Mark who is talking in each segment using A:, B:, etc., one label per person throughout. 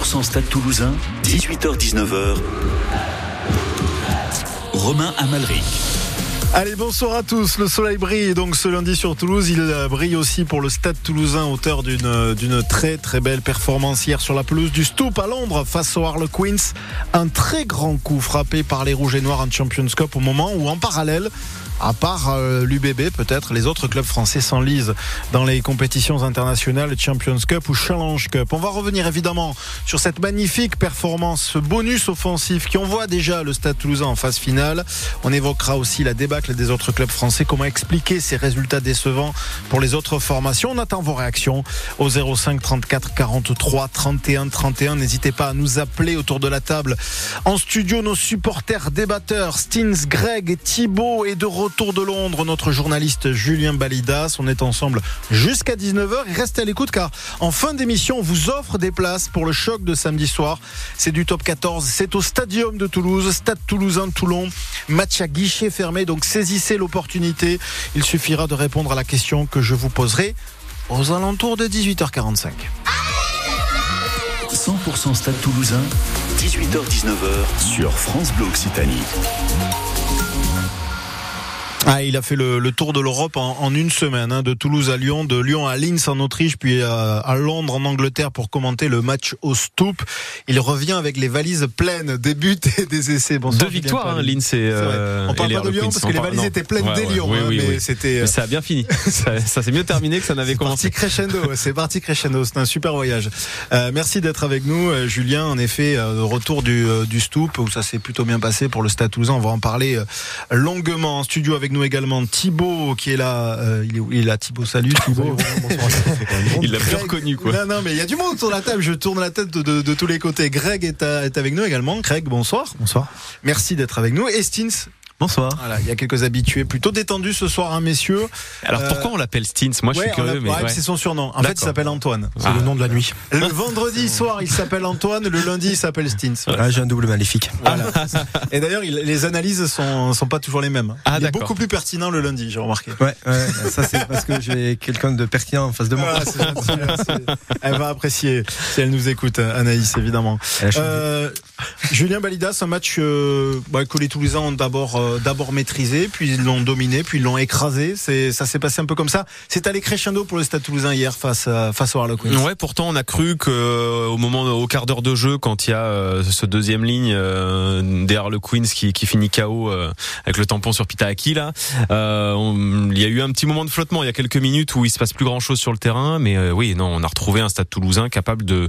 A: 100% Stade Toulousain, 18h-19h. Romain Amalric.
B: Allez, bonsoir à tous. Le soleil brille donc ce lundi sur Toulouse. Il brille aussi pour le stade toulousain, auteur d'une, d'une très très belle performance hier sur la pelouse du Stoop à Londres face aux Harlequins. Un très grand coup frappé par les Rouges et Noirs en Champions Cup au moment où en parallèle, à part euh, l'UBB peut-être, les autres clubs français s'enlisent dans les compétitions internationales Champions Cup ou Challenge Cup. On va revenir évidemment sur cette magnifique performance, ce bonus offensif qui envoie déjà le Stade Toulousain en phase finale. On évoquera aussi la débâcle des autres clubs français, comment expliquer ces résultats décevants pour les autres formations. On attend vos réactions au 05 34 43 31 31. N'hésitez pas à nous appeler autour de la table. En studio, nos supporters débatteurs, Stins, Greg et Thibaut et de retour de Londres, notre journaliste Julien Balidas. On est ensemble jusqu'à 19h. Restez à l'écoute car en fin d'émission, on vous offre des places pour le choc de samedi soir. C'est du top 14. C'est au Stadium de Toulouse, Stade Toulousain de Toulon. Match à guichet fermé. Donc saisissez l'opportunité. Il suffira de répondre à la question que je vous poserai aux alentours de 18h45.
A: 100% Stade Toulousain, 18h-19h sur France Bleu Occitanie.
B: Ah, il a fait le, le tour de l'Europe en, en, une semaine, hein, de Toulouse à Lyon, de Lyon à Linz en Autriche, puis à, à, Londres en Angleterre pour commenter le match au Stoop. Il revient avec les valises pleines des buts et des essais.
C: Bonsoir, Deux victoires, hein, Linz et.
B: Euh, on parle
C: et
B: pas de Lyon parce que les valises non. étaient pleines
C: ouais,
B: des
C: ouais,
B: Lyon,
C: oui,
B: hein,
C: oui,
B: mais
C: oui.
B: c'était.
C: Mais ça a bien fini. ça, ça s'est mieux terminé que ça n'avait commencé.
B: Parti crescendo, c'est parti crescendo. C'est un super voyage. Euh, merci d'être avec nous, euh, Julien. En effet, euh, retour du, du Stoop où ça s'est plutôt bien passé pour le Stade Toulousain. On va en parler euh, longuement en studio avec nous également Thibaut qui est là. Euh, il, est, il est là, Thibaut. Salut Thibaut.
C: il l'a bien reconnu quoi.
B: Non, non, mais il y a du monde sur la table. Je tourne la tête de, de, de tous les côtés. Greg est, à, est, avec nous également. Greg, bonsoir.
D: Bonsoir.
B: Merci d'être avec nous. Et Stins.
D: Bonsoir.
B: Voilà, il y a quelques habitués plutôt détendus ce soir, hein, messieurs.
C: Alors pourquoi on l'appelle Stins Moi, je
B: ouais,
C: suis curieux, mais
B: ouais, c'est son surnom. En fait, il s'appelle Antoine.
D: C'est ah. le nom de la nuit.
B: Le vendredi soir, il s'appelle Antoine. Le lundi, il s'appelle Stins.
D: Voilà. Ah, j'ai un double maléfique.
B: Voilà. Et d'ailleurs, les analyses sont sont pas toujours les mêmes.
C: Ah,
B: il est beaucoup plus pertinent le lundi, j'ai remarqué.
D: Ouais, ouais ça c'est parce que j'ai quelqu'un de pertinent en face de moi.
B: Elle va apprécier si elle nous écoute, Anaïs, évidemment. Euh, Julien Balidas, un match euh, bah, que les Toulousains ont d'abord euh, d'abord maîtrisé, puis ils l'ont dominé, puis ils l'ont écrasé. Ça s'est passé un peu comme ça. C'est allé crescendo pour le Stade Toulousain hier face à, face au Harlequins.
C: Ouais, pourtant on a cru que euh, au moment au quart d'heure de jeu, quand il y a euh, ce deuxième ligne euh, des Harlequins qui, qui finit KO euh, avec le tampon sur Pitaaki là, il y a eu un petit moment de flottement. Il y a quelques minutes où il se passe plus grand chose sur le terrain, mais oui, non, on a retrouvé un Stade Toulousain capable de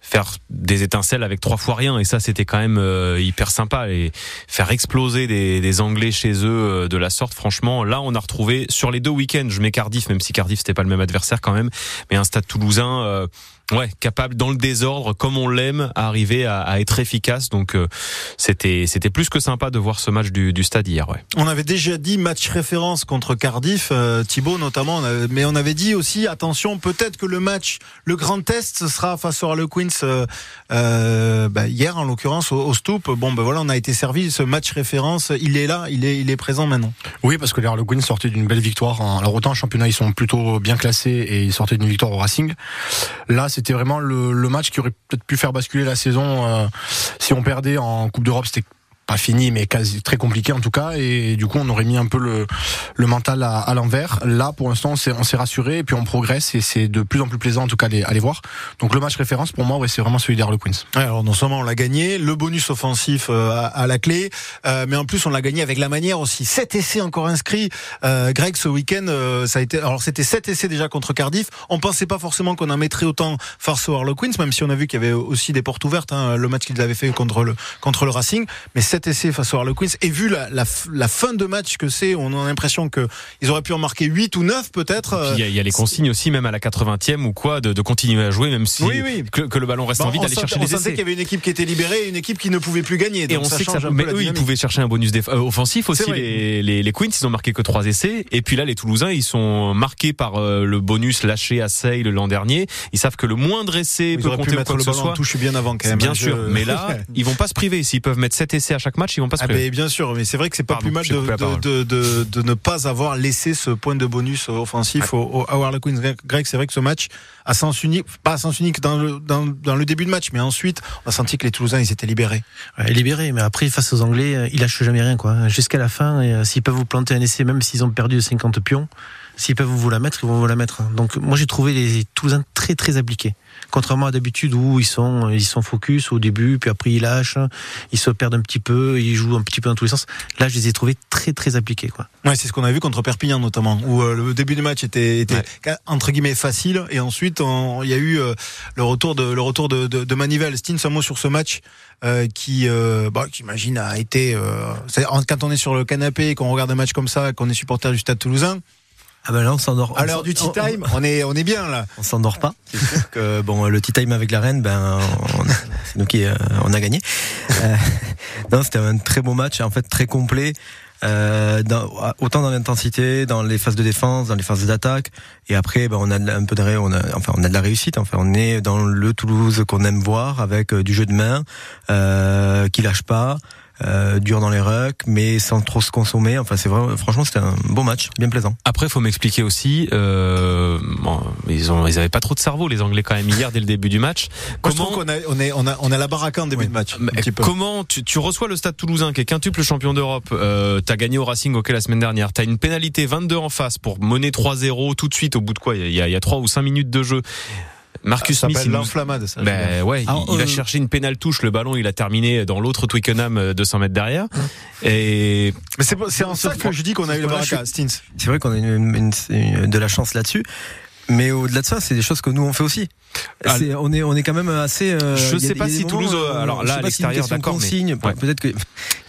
C: faire des étincelles avec trois fois rien, et ça c'était quand même hyper sympa et faire exploser des Anglais chez eux de la sorte. Franchement, là, on a retrouvé sur les deux week-ends. Je mets Cardiff, même si Cardiff c'était pas le même adversaire quand même, mais un Stade Toulousain. Ouais, capable dans le désordre, comme on l'aime, à arriver à, à, être efficace. Donc euh, c'était c'était plus que sympa de voir ce match du, du stade hier. Ouais.
B: On avait déjà dit match référence contre Cardiff, euh, Thibaut notamment, on avait, mais on avait dit aussi attention, peut-être que le match, le grand test, ce sera face au Harlequins euh, euh, bah, hier en l'occurrence au, au Stoop. Bon ben voilà, on a été servi. Ce match référence, il est là, il est il est présent maintenant.
D: Oui, parce que les Harlequins sortaient d'une belle victoire. En, alors autant en championnat ils sont plutôt bien classés et ils sortaient d'une victoire au Racing. Là c'était vraiment le, match qui aurait peut-être pu faire basculer la saison. Euh, si on perdait en Coupe d'Europe, pas fini, mais quasi très compliqué en tout cas. Et du coup, on aurait mis un peu le, le mental à, à l'envers. Là, pour l'instant, on s'est rassuré et puis on progresse et c'est de plus en plus plaisant en tout cas à les voir. Donc le match référence pour moi, ouais, c'est vraiment celui d'Harlequins.
B: Ouais, alors non seulement on l'a gagné, le bonus offensif euh, à, à, la clé, euh, mais en plus on l'a gagné avec la manière aussi. Sept essais encore inscrits. Euh, Greg, ce week-end, euh, ça a été. Alors c'était sept essais déjà contre Cardiff. On pensait pas forcément qu'on en mettrait autant face aux Harlequins, même si on a vu qu'il y avait aussi des portes ouvertes. Hein, le match qu'ils avaient fait contre le contre le Racing, mais sept essais face aux Harlequins. Et vu la, la, la fin de match que c'est, on a l'impression que ils auraient pu en marquer 8 ou 9 peut-être.
C: Il y, y, a les consignes aussi, même à la 80e ou quoi, de, de continuer à jouer, même si
B: oui, oui.
C: Que, que, le ballon reste bon, en vide, d'aller chercher
B: on
C: les essais.
B: On sentait qu'il y avait une équipe qui était libérée et une équipe qui ne pouvait plus gagner.
C: Et on
B: ça
C: sait que ça,
B: mais
C: eux, ils pouvaient chercher un bonus euh, offensif aussi. Les, les, les, Queens, ils ont marqué que 3 essais. Et puis là, les Toulousains, ils sont marqués par euh, le bonus lâché à Sey l'an dernier. Ils savent que le moindre essai
B: ils
C: peut compter
B: pu mettre
C: quoi
B: le
C: que ce
B: ballon
C: soit.
B: touche bien avant quand même.
C: Bien
B: je...
C: sûr. Mais là, ils vont pas se priver. S'ils peuvent mettre 7 essais à chaque match, ils vont pas se
B: ah ben, Bien sûr, mais c'est vrai que c'est pas
C: Pardon,
B: plus mal de,
C: parole.
B: de, de, de ne pas avoir laissé ce point de bonus offensif au, au, à Harlequins. Greg, c'est vrai que ce match à sens unique, pas à sens unique dans le, dans, dans le début de match, mais ensuite, on a senti que les Toulousains, ils étaient libérés.
E: Ouais, libéré, mais après, face aux Anglais, euh, ils lâchent jamais rien, quoi. Jusqu'à la fin, et, euh, s'ils peuvent vous planter un essai, même s'ils ont perdu de 50 pions, s'ils peuvent vous la mettre, ils vont vous la mettre. Donc, moi, j'ai trouvé les Toulousains très, très appliqués. Contrairement à d'habitude où ils sont, ils sont focus au début, puis après ils lâchent, ils se perdent un petit peu, ils jouent un petit peu dans tous les sens. Là, je les ai trouvés très, très appliqués, quoi.
B: Ouais, c'est ce qu'on a vu contre Perpignan notamment, où euh, le début du match était, était entre guillemets facile, et ensuite il y a eu euh, le retour de le retour de, de, de Manivelle. Un mot sur ce match euh, qui, euh, bah, j'imagine a été, euh, quand on est sur le canapé, et qu'on regarde un match comme ça, qu'on est supporter du Stade Toulousain,
F: Ah ben là, on s'endort.
B: à l'heure du tea
F: on-
B: time, on est on est bien là.
F: On s'endort pas. C'est sûr que bon, le tea time avec la reine, ben, on- c'est nous qui euh, on a gagné. Euh, non, c'était un très beau match, en fait très complet. Euh, dans- autant dans l'intensité, dans les phases de défense, dans les phases d'attaque, et après, ben, on a un peu de, on a, enfin, on a de la réussite. Enfin, on est dans le Toulouse qu'on aime voir, avec euh, du jeu de main, euh, qui lâche pas, euh, dur dans les rucks, mais sans trop se consommer. Enfin, c'est vraiment, franchement, c'était un beau match, bien plaisant.
C: Après, faut m'expliquer aussi. Euh, bon, ils ont, ils avaient pas trop de cerveau les Anglais quand même hier dès le début du match.
B: Moi, trouve qu'on a on est on a on a la baraque en début
C: Ouais.
B: de match. un petit peu.
C: Comment tu, tu reçois le Stade Toulousain qui est quintuple champion d'Europe euh, T'as gagné au Racing OK la semaine dernière. T'as une pénalité 22 en face pour mener 3-0 tout de suite au bout de quoi Il y a, il y a 3 ou 5 minutes de jeu. Marcus
B: ça
C: Smith,
B: s'appelle
C: il nous-
B: l'enflammade. Ça,
C: ben ouais, il- il, a
F: euh,
C: cherché une pénale touche, le ballon il a terminé dans l'autre Twickenham euh, 200 mètres derrière. Et
B: Mais c'est c'est en ça que je dis qu'on a eu le baraka, Stins.
F: C'est vrai qu'on a une, une- une- de la chance là-dessus. Mais au-delà de ça, c'est des choses que nous on fait aussi.
C: Ah,
F: C'est- on est on est quand même assez. euh,
C: Je
F: a
C: sais pas si
F: moments,
C: Toulouse,
F: euh,
C: alors
F: je
C: là,
F: sais
C: à
F: si
C: l'extérieur,
F: de
C: d'accord, mais-
F: consigne.
C: ouais.
F: Peut-être que il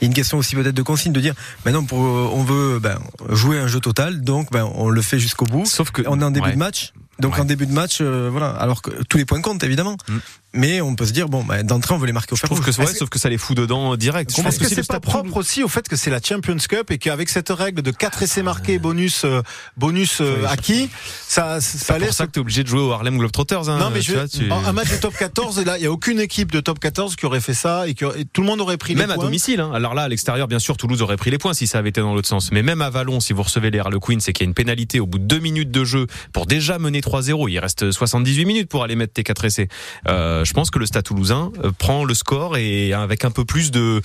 F: y a une question aussi peut-être de consigne de dire, maintenant pour on veut ben, jouer un jeu total, donc ben on le fait jusqu'au bout.
C: sauf que
F: On est en début
C: ouais.
F: de match. Donc
C: Ouais.
F: en début de match, euh, voilà. Alors que tous les points comptent évidemment,
C: Mm.
F: Mais on peut se dire bon, ben, d'entrée on veut les marquer au
C: Je
F: fer
C: trouve
F: rouge.
C: que c'est-
B: que-
C: sauf que ça les fout dedans euh, direct. Je
B: Est-ce
C: pense
B: que c'est pas propre aussi au fait que c'est la Champions Cup et qu'avec cette règle de 4 essais marqués bonus euh, bonus euh, acquis, ça ça
C: C'est
B: laisse
C: pour ça que t'es obligé de jouer au Harlem Globetrotters. Hein,
B: non mais
C: tu
B: je,
C: vois, tu-
B: en- un match de top 14 et là il y a aucune équipe de top 14 qui aurait fait ça et que et tout le monde aurait pris
C: Même
B: les
C: à
B: points.
C: domicile. Hein. Alors là, à l'extérieur, bien sûr, Toulouse aurait pris les points si ça avait été dans l'autre sens. Mais même à Vallon, si vous recevez les Harlequins, c'est qu'il y a une pénalité au bout de deux minutes de jeu pour déjà mener 3-0. Il reste 78 minutes pour aller mettre tes quatre essais. Euh, je pense que le Stade Toulousain euh, prend le score et avec un peu plus de,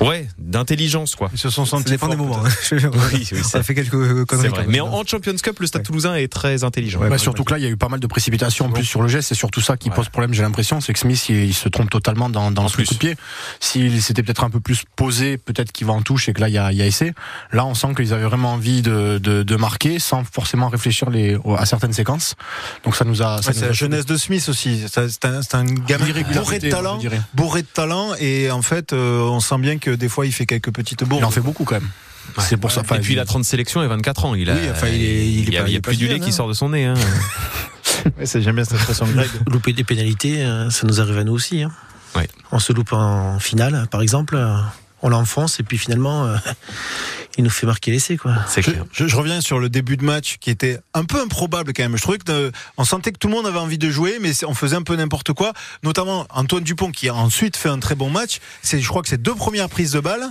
C: ouais, d'intelligence, quoi.
B: Ils se sont
F: Ça
B: sentis
F: dépend des moments. hein.
C: Oui, oui,
F: ça fait quelques conneries.
C: vrai. Mais en, en Champions Cup, le Stade Toulousain est très intelligent.
D: Ouais, bah, surtout que là, il y a eu pas mal de précipitations en plus sur le geste. C'est surtout ça qui
C: Ouais.
D: pose problème, j'ai l'impression. C'est que Smith, il, il se trompe totalement dans, dans son
C: plus.
D: coup de pied. S'il s'était peut-être un peu plus posé, peut-être qu'il va en touche et que là, il y a, y a essai. Là, on sent qu'ils avaient vraiment envie de, de, de marquer sans forcément réfléchir les, à certaines séquences. Donc ça nous a.
B: Ouais, c'est la jeunesse de Smith aussi. Ça, C'est un, c'est un gamin bourré de talent, bourré de talent et en fait euh, on sent bien que des fois il fait quelques petites bourdes.
D: Il en fait beaucoup quand même. C'est pour ça.
C: et puis il a 30 sélections et 24 ans. Il a,
B: Oui, enfin, il est- il est
C: a,
B: pas-
C: il y
B: il
C: a plus du lait qui
B: hein.
C: sort de son nez. Hein.
B: Ouais, c'est jamais cette expression.
E: Louper des pénalités, euh, ça nous arrive à nous aussi. Hein.
C: Ouais.
E: On se loupe en finale, par exemple, on l'enfonce et puis finalement, euh, il nous fait marquer l'essai, quoi.
C: C'est
B: Je,
C: clair.
B: je- je reviens sur le début de match qui était un peu improbable quand même. Je trouvais que euh, on sentait que tout le monde avait envie de jouer, mais on faisait un peu n'importe quoi. Notamment Antoine Dupont qui a ensuite fait un très bon match. C'est, je crois que c'est deux premières prises de balle.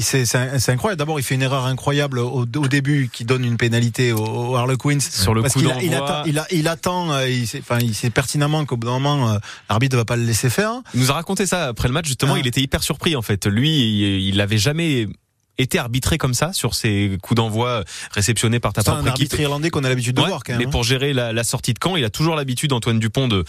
B: C'est, incroyable. D'abord, il fait une erreur incroyable au, au début qui donne une pénalité au, au Harlequins
C: Sur le
B: parce
C: coup
B: qu'il il
C: d'envoi.
B: attend, il, a- il attend. euh, il sait, enfin, il sait pertinemment qu'au bout d'un moment, euh, l'arbitre ne va pas le laisser faire.
C: Il nous a raconté ça après le match. Justement,
B: Ah.
C: il était hyper surpris en fait. Lui, il il avait jamais été arbitré comme ça sur ses coups d'envoi réceptionnés par ta
B: C'est un
C: propre équipe.
B: arbitre irlandais qu'on a l'habitude de
C: Ouais,
B: voir quand même.
C: mais
B: hein.
C: pour gérer la, la sortie de camp, il a toujours l'habitude, Antoine Dupont, de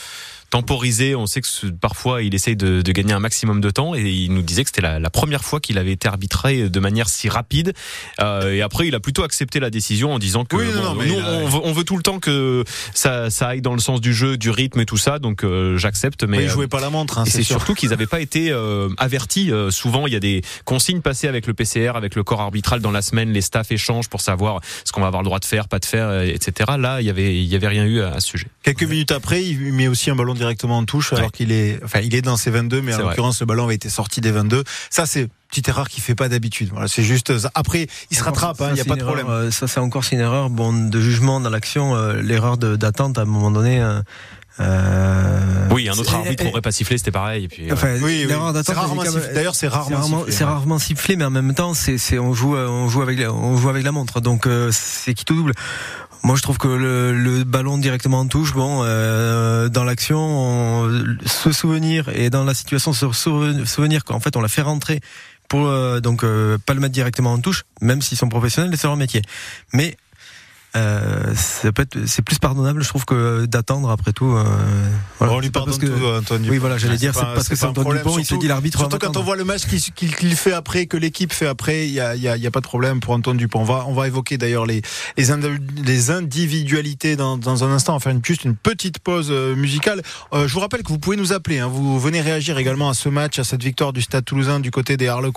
C: temporiser. On sait que parfois il essaye de, de gagner un maximum de temps et il nous disait que c'était la, la première fois qu'il avait été arbitré de manière si rapide. Euh, et après, il a plutôt accepté la décision en disant que
B: Oui, non,
C: bon,
B: non, mais
C: nous,
B: a-
C: on, veut, on veut tout le temps que ça, ça aille dans le sens du jeu, du rythme et tout ça. Donc euh, j'accepte. Mais
B: Mais il
C: euh,
B: jouait pas la montre. hein,
C: et
B: c'est
C: surtout qu'ils n'avaient pas été euh, avertis. Euh, souvent, il y a des consignes passées avec le PCR, avec le corps arbitral dans la semaine. Les staffs échangent pour savoir ce qu'on va avoir le droit de faire, pas de faire, euh, etc. Là, il y avait, il y avait rien eu à, à ce sujet.
B: Quelques minutes après, il met aussi un ballon directement en touche, alors qu'il est, enfin, il est dans ses 22, mais en l'occurrence, le ballon avait été sorti des 22. Ça, c'est petite erreur qu'il fait pas d'habitude. Voilà, c'est juste, ça. après, il se rattrape, hein, il y a
F: c'est
B: pas de problème.
F: erreur, euh, ça, c'est encore c'est une erreur bon, de jugement dans l'action. euh, L'erreur de- d'attente, à un moment donné, euh,
C: Euh, oui, un autre arbitre n'aurait pas sifflé, c'était pareil. Et puis,
G: enfin, oui, D'ailleurs, c'est rarement,
F: c'est rarement sifflé, mais en même temps, c'est, on joue, on joue avec, on joue avec la montre, donc c'est qui tout double. Moi, je trouve que le, ballon directement en touche, bon, euh, dans l'action, se souvenir et dans la situation se souvenir qu'en fait on l'a fait rentrer pour euh, donc euh, pas le mettre directement en touche, même s'ils sont professionnels et c'est leur métier. Mais euh, c'est plus pardonnable, je trouve, que d'attendre après tout. Euh,
G: voilà. On lui pardonne que, tout, Antoine
F: Oui, voilà, j'allais dire, c'est parce que c'est Antoine Dupont, il se dit l'arbitre.
G: Surtout quand on voit le match qu'il fait après, que l'équipe fait après, il y a, y, a, y a, pas de problème pour Antoine Dupont. On va, on va évoquer d'ailleurs les, les, individualités dans, dans, un instant. On va faire une, juste une petite pause euh, musicale. Euh, je vous rappelle que vous pouvez nous appeler. Hein. Vous venez réagir également à ce match, à cette victoire du Stade Toulousain du côté des Harlequins.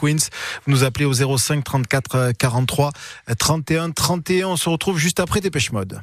G: Vous nous appelez au 05 34 43 31 31. On se retrouve juste après Dépêche Mode.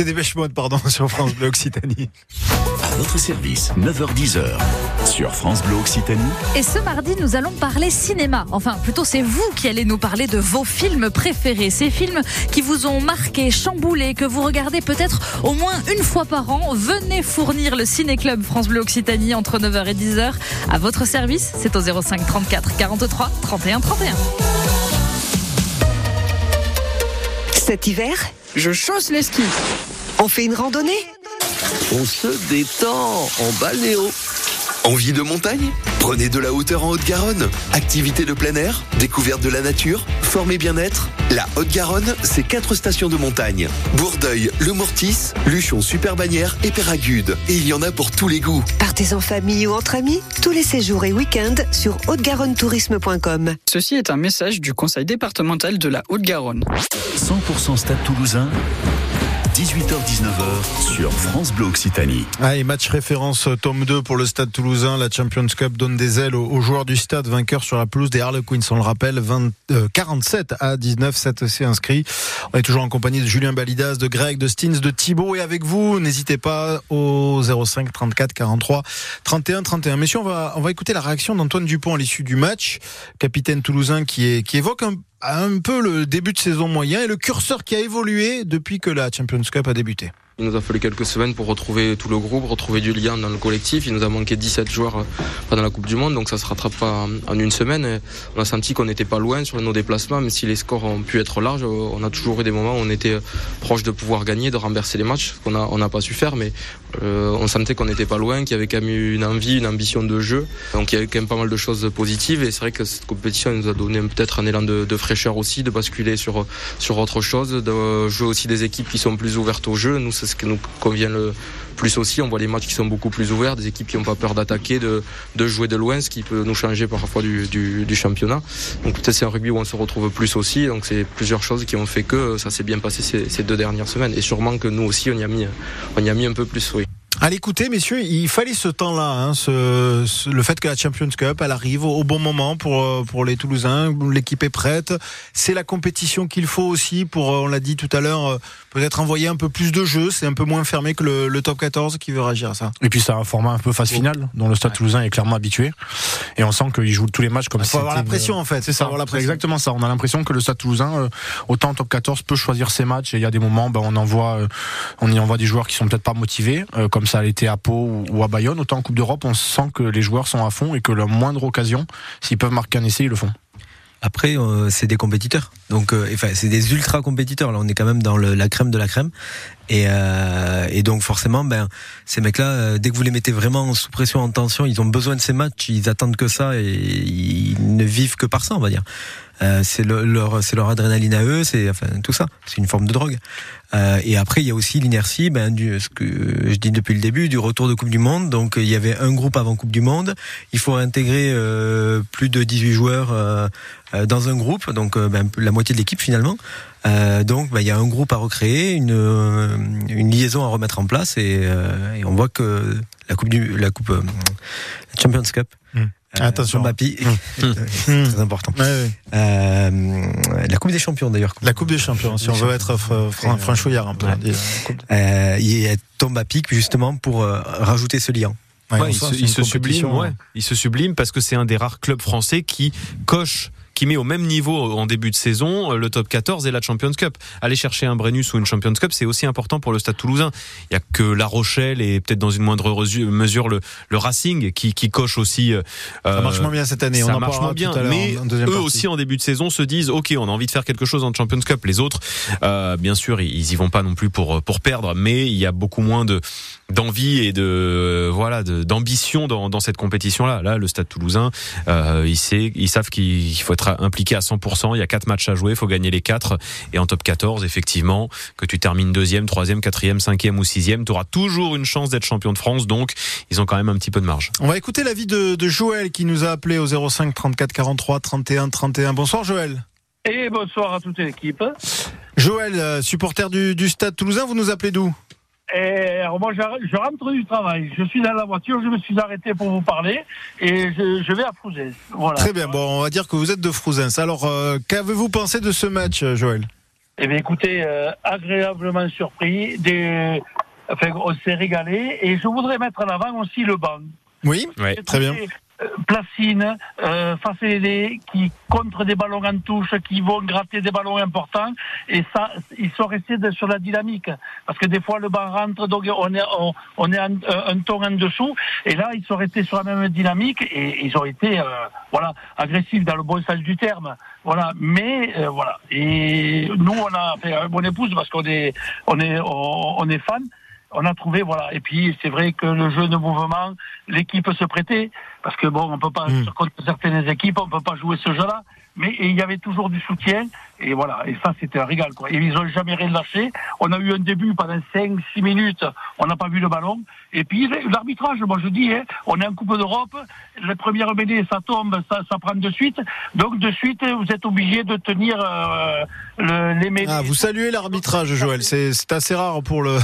G: C'était Dépêche Mode, pardon, sur France Bleu Occitanie.
A: votre service, 9h10h, sur France Bleu Occitanie.
H: Et ce mardi, nous allons parler cinéma. Enfin, plutôt, c'est vous qui allez nous parler de vos films préférés. Ces films qui vous ont marqué, chamboulé, que vous regardez peut-être au moins une fois par an. Venez fournir le Ciné-Club France Bleu Occitanie entre 9h et 10h. À votre service, c'est au 05 34 43 31 31.
I: Cet hiver,
J: je chausse les skis.
I: On fait une randonnée
K: On se détend en balnéo. Envie de montagne Prenez de la hauteur en Haute-Garonne. Activité de plein air, découverte de la nature, forme et bien-être. La Haute-Garonne, c'est quatre stations de montagne. Bourdeuil, Le Mortis, Luchon Super Bannière et Péragude. Et il y en a pour tous les goûts.
I: Partez en famille ou entre amis, tous les séjours et week-ends sur haute-garonne-tourisme.com.
J: Ceci est un message du conseil départemental de la Haute-Garonne.
A: 100% Stade Toulousain. 18h-19h sur France Bleu Occitanie.
B: Allez, match référence euh, tome 2 pour le Stade Toulousain. La Champions Cup donne des ailes aux, joueurs du stade, vainqueurs sur la pelouse des Harlequins. On le rappelle, 20, euh, 47 à 19, 7 aussi inscrits. On est toujours en compagnie de Julien Balidas, de Greg, de Stins, de Thibaut et avec vous. N'hésitez pas au 05 34 43 31 31. Messieurs, on va, on va écouter la réaction d'Antoine Dupont à l'issue du match. Capitaine toulousain qui, qui évoque un un peu le début de saison moyen et le curseur qui a évolué depuis que la Champions Cup a débuté.
L: Il nous a fallu quelques semaines pour retrouver tout le groupe, retrouver du lien dans le collectif. Il nous a manqué 17 joueurs pendant la Coupe du Monde, donc ça se rattrape pas en une semaine. On a senti qu'on n'était pas loin sur nos déplacements, même si les scores ont pu être larges. On a toujours eu des moments où on était proche de pouvoir gagner, de renverser les matchs, ce qu'on n'a pas su faire, mais euh, on sentait qu'on n'était pas loin, qu'il y avait quand même une envie, une ambition de jeu. Donc il y avait quand même pas mal de choses positives et c'est vrai que cette compétition nous a donné peut-être un élan de, fraîcheur aussi, de basculer sur, sur autre chose, de jouer aussi des équipes qui sont plus ouvertes au jeu. Ce qui nous convient le plus aussi. On voit les matchs qui sont beaucoup plus ouverts, des équipes qui n'ont pas peur d'attaquer, de, jouer de loin, ce qui peut nous changer parfois du, championnat. Donc peut-être c'est un rugby où on se retrouve plus aussi. Donc c'est plusieurs choses qui ont fait que ça s'est bien passé ces, deux dernières semaines. Et sûrement que nous aussi, on y a mis, on y a mis un peu plus, oui.
B: À l'écouter, messieurs, il fallait ce temps-là, hein, ce, ce, le fait que la Champions Cup, elle arrive au, au bon moment pour pour les Toulousains, l'équipe est prête. C'est la compétition qu'il faut aussi pour, on l'a dit tout à l'heure, peut-être envoyer un peu plus de jeux. C'est un peu moins fermé que le, le, top 14 qui veut réagir à ça.
D: Et puis c'est un format un peu phase finale dont le Stade ouais. Toulousain est clairement habitué. Et on sent qu'il joue tous les matchs comme ça.
B: Il faut avoir la pression en fait.
D: C'est ça. C'est exactement ça. On a l'impression que le Stade Toulousain, euh, autant top 14, peut choisir ses matchs. Et il y a des moments, ben, on envoie, euh, on y envoie des joueurs qui sont peut-être pas motivés, euh, comme ça a été à Pau ou à Bayonne, autant en Coupe d'Europe, on sent que les joueurs sont à fond et que la moindre occasion, s'ils peuvent marquer un essai, ils le font.
F: Après, euh, c'est des compétiteurs. Donc, euh, enfin, c'est des ultra compétiteurs. Là, on est quand même dans la crème de la crème. Et, euh, et donc, forcément, ben, ces mecs-là, dès que vous les mettez vraiment sous pression, en tension, ils ont besoin de ces matchs. Ils attendent que ça et ils ne vivent que par ça, on va dire. Euh, c'est le, leur c'est leur adrénaline à eux c'est enfin tout ça. C'est une forme de drogue. Euh, et après il y a aussi l'inertie ben du ce que je dis depuis le début du retour de Coupe du Monde. Donc il y avait un groupe avant Coupe du Monde. Il faut intégrer euh, plus de 18 joueurs euh, dans un groupe. Donc ben, la moitié de l'équipe finalement. Donc ben, il y a un groupe à recréer une une liaison à remettre en place. Et, et on voit que la coupe du la coupe la Champions Cup
B: mmh. Euh, Attention,
F: Mbappé, mmh. très important.
B: Ouais, ouais.
F: Euh, la Coupe des Champions d'ailleurs.
B: La Coupe des Champions, si on veut être fran franchouillard un peu.
F: Ouais. Euh, il y a Tomba Pic justement pour euh, rajouter ce lien.
C: Ouais, ouais, il, se, il se sublime, ouais. il se sublime parce que c'est un des rares clubs français qui coche qui met au même niveau en début de saison le top 14 et la Champions Cup. Aller chercher un Brennus ou une Champions Cup, c'est aussi important pour le Stade Toulousain. Il y a que La Rochelle et peut-être dans une moindre mesure le, le Racing qui, qui coche aussi.
B: Euh, ça marche moins bien cette année.
C: Ça
B: On
C: marche moins bien, mais
B: en, en
C: eux
B: partie.
C: aussi en début de saison se disent OK, on a envie de faire quelque chose en Champions Cup. Les autres, euh, bien sûr, ils y vont pas non plus pour pour perdre, mais il y a beaucoup moins de d'envie et de voilà d'ambition dans, dans cette compétition là. Là, le Stade Toulousain, euh, ils, sait, ils savent qu'il faut être impliqué à 100%. Il y a quatre matchs à jouer, il faut gagner les quatre. Et en top 14, effectivement, que tu termines deuxième, troisième, quatrième, cinquième ou sixième, tu auras toujours une chance d'être champion de France. Donc, ils ont quand même un petit peu de marge.
B: On va écouter l'avis de, de Joël qui nous a appelé au 05 34 43 31 31. Bonsoir Joël.
M: Et bonsoir à toute l'équipe.
B: Joël, euh, supporter du, du Stade Toulousain, vous nous appelez d'où?
M: Et alors moi, je, je, rentre du travail. Je suis dans la voiture, je me suis arrêté pour vous parler et je, je vais à Frouzès. Voilà.
B: Très bien, bon, on va dire que vous êtes de Frouzens. Alors, euh, qu'avez-vous pensé de ce match, Joël?
M: Eh bien, écoutez, euh, agréablement surpris. Des, Enfin, on s'est régalé. Et je voudrais mettre en avant aussi le banc.
B: Oui, très bien.
M: Euh, Placine, euh, qui contre des ballons en touche, qui vont gratter des ballons importants, et ça, ils sont restés sur la dynamique, parce que des fois le banc rentre, donc on est, on, est un, un ton en dessous, et là ils sont restés sur la même dynamique, et ils ont été, euh, voilà, agressifs dans le bon sens du terme, voilà. Mais euh, voilà, et nous on a fait un bon épouse parce qu'on est, on est, on, on est fan on a trouvé, voilà. Et puis, c'est vrai que le jeu de mouvement, l'équipe se prêtait, parce que bon, on peut pas,
B: Mm.
M: contre certaines équipes, on peut pas jouer ce jeu-là, mais il y avait toujours du soutien, et voilà. Et ça, c'était un régal, quoi. Et ils ont jamais rien lâché. On a eu un début pendant 5, 6 minutes, on n'a pas vu le ballon. Et puis, l'arbitrage, moi je dis, hein, on est en Coupe d'Europe, la première mêlée, ça tombe, ça, ça prend de suite. Donc, de suite, vous êtes obligé de tenir euh, le, les mêlées.
B: Ah, vous saluez l'arbitrage, Joël. C'est assez rare pour le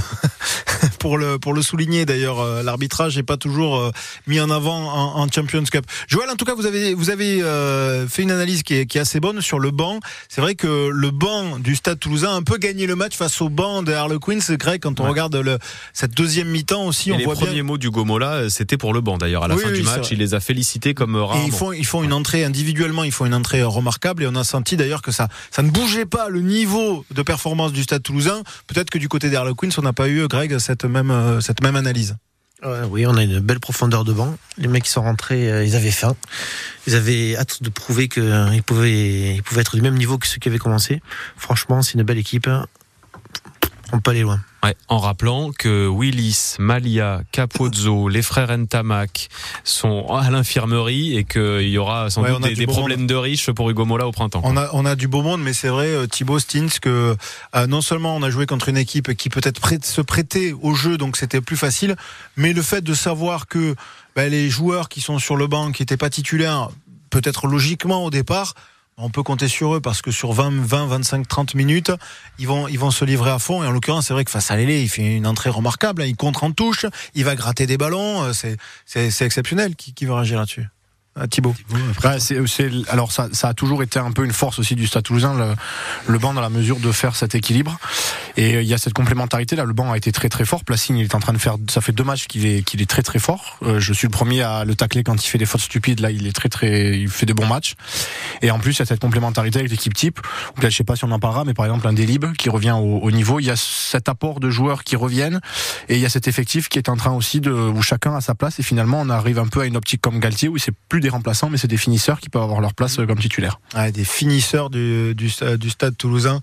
B: pour le pour le souligner. D'ailleurs, euh, l'arbitrage n'est pas toujours euh, mis en avant en, Champions Cup. Joël, en tout cas, vous avez vous avez fait une analyse qui est, qui est assez bonne sur le banc. C'est vrai que le banc du Stade Toulousain a un peu gagné le match face au banc de Harlequins. C'est vrai quand on regarde le, cette deuxième mi-temps aussi,
C: Et
B: on
C: les
B: voit
C: premiers
B: bien.
C: mots du Gomola, euh, c'était pour le banc d'ailleurs. À la
B: Oui,
C: fin
B: oui,
C: du match, il les a félicités comme euh,
B: Et
C: rarement.
B: ils font, ils font une entrée individuellement, ils font une entrée euh, remarquable et on a senti d'ailleurs que ça, ça ne bougeait pas le niveau de performance du Stade Toulousain. Peut-être que du côté des Harlequins, on n'a pas eu, Greg, cette même, euh, cette même analyse.
E: Oui, on a une belle profondeur de banc. Les mecs qui sont rentrés, euh, ils avaient faim. Ils avaient hâte de prouver qu'ils pouvaient, ils pouvaient être du même niveau que ceux qui avaient commencé. Franchement, c'est une belle équipe. On peut aller loin.
C: Ouais, en rappelant que Willis, Malia, Capozzo, les frères Ntamak sont à l'infirmerie et qu'il y aura sans
B: Ouais,
C: doute des, problèmes
B: monde.
C: de riches pour Hugo Mola au printemps.
B: On a, on a du beau monde, mais c'est vrai, euh, Thibaut Stins, que euh, non seulement on a joué contre une équipe qui peut-être prête, se prêtait au jeu, donc c'était plus facile, mais le fait de savoir que bah, les joueurs qui sont sur le banc, qui n'étaient pas titulaires, peut-être logiquement au départ, on peut compter sur eux parce que sur 20, 20, 25, 30 minutes, ils vont, ils vont se livrer à fond. Et en l'occurrence, c'est vrai que face à Lélé, il fait une entrée remarquable. hein. Il contre en touche, il va gratter des ballons. euh, C'est, exceptionnel. Qui, qui veut réagir là-dessus Ah, Thibaut.
D: Ouais, c'est, c'est- alors ça, ça a toujours été un peu une force aussi du Stade Toulousain, le, le banc dans la mesure de faire cet équilibre. Et euh, il y a cette complémentarité là. Le banc a été très très fort. Placine, il est en train de faire. Ça fait deux matchs qu'il est qu'il est très très fort. Euh, je suis le premier à le tacler quand il fait des fautes stupides. Là, il est très très. Il fait des bons matchs. Et en plus, il y a cette complémentarité avec l'équipe type. Là, je sais pas si on en parlera, mais par exemple un Delib qui revient au, au niveau. Il y a cet apport de joueurs qui reviennent et il y a cet effectif qui est en train aussi de où chacun a sa place. Et finalement, on arrive un peu à une optique comme Galtier où c'est plus des remplaçants, mais c'est des finisseurs qui peuvent avoir leur place euh, comme titulaire.
B: Ouais, des finisseurs du, du, du stade toulousain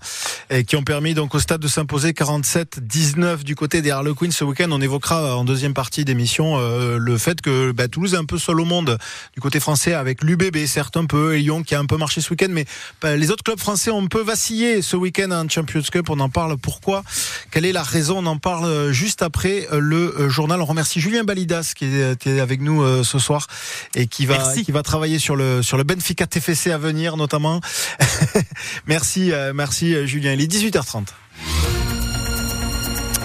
B: et qui ont permis donc au stade de s'imposer 47-19 du côté des Harlequins ce week-end. On évoquera en deuxième partie d'émission euh, le fait que bah, Toulouse est un peu seul au monde du côté français avec l'UBB, certes un peu, et Lyon qui a un peu marché ce week-end, mais bah, les autres clubs français ont un peu vacillé ce week-end en Champions Cup. On en parle pourquoi Quelle est la raison On en parle euh, juste après euh, le euh, journal. On remercie Julien Balidas qui est avec nous euh, ce soir et qui va, Qui va travailler sur le, sur le Benfica TFC à venir notamment. merci, euh, merci euh, Julien. Il est 18h30.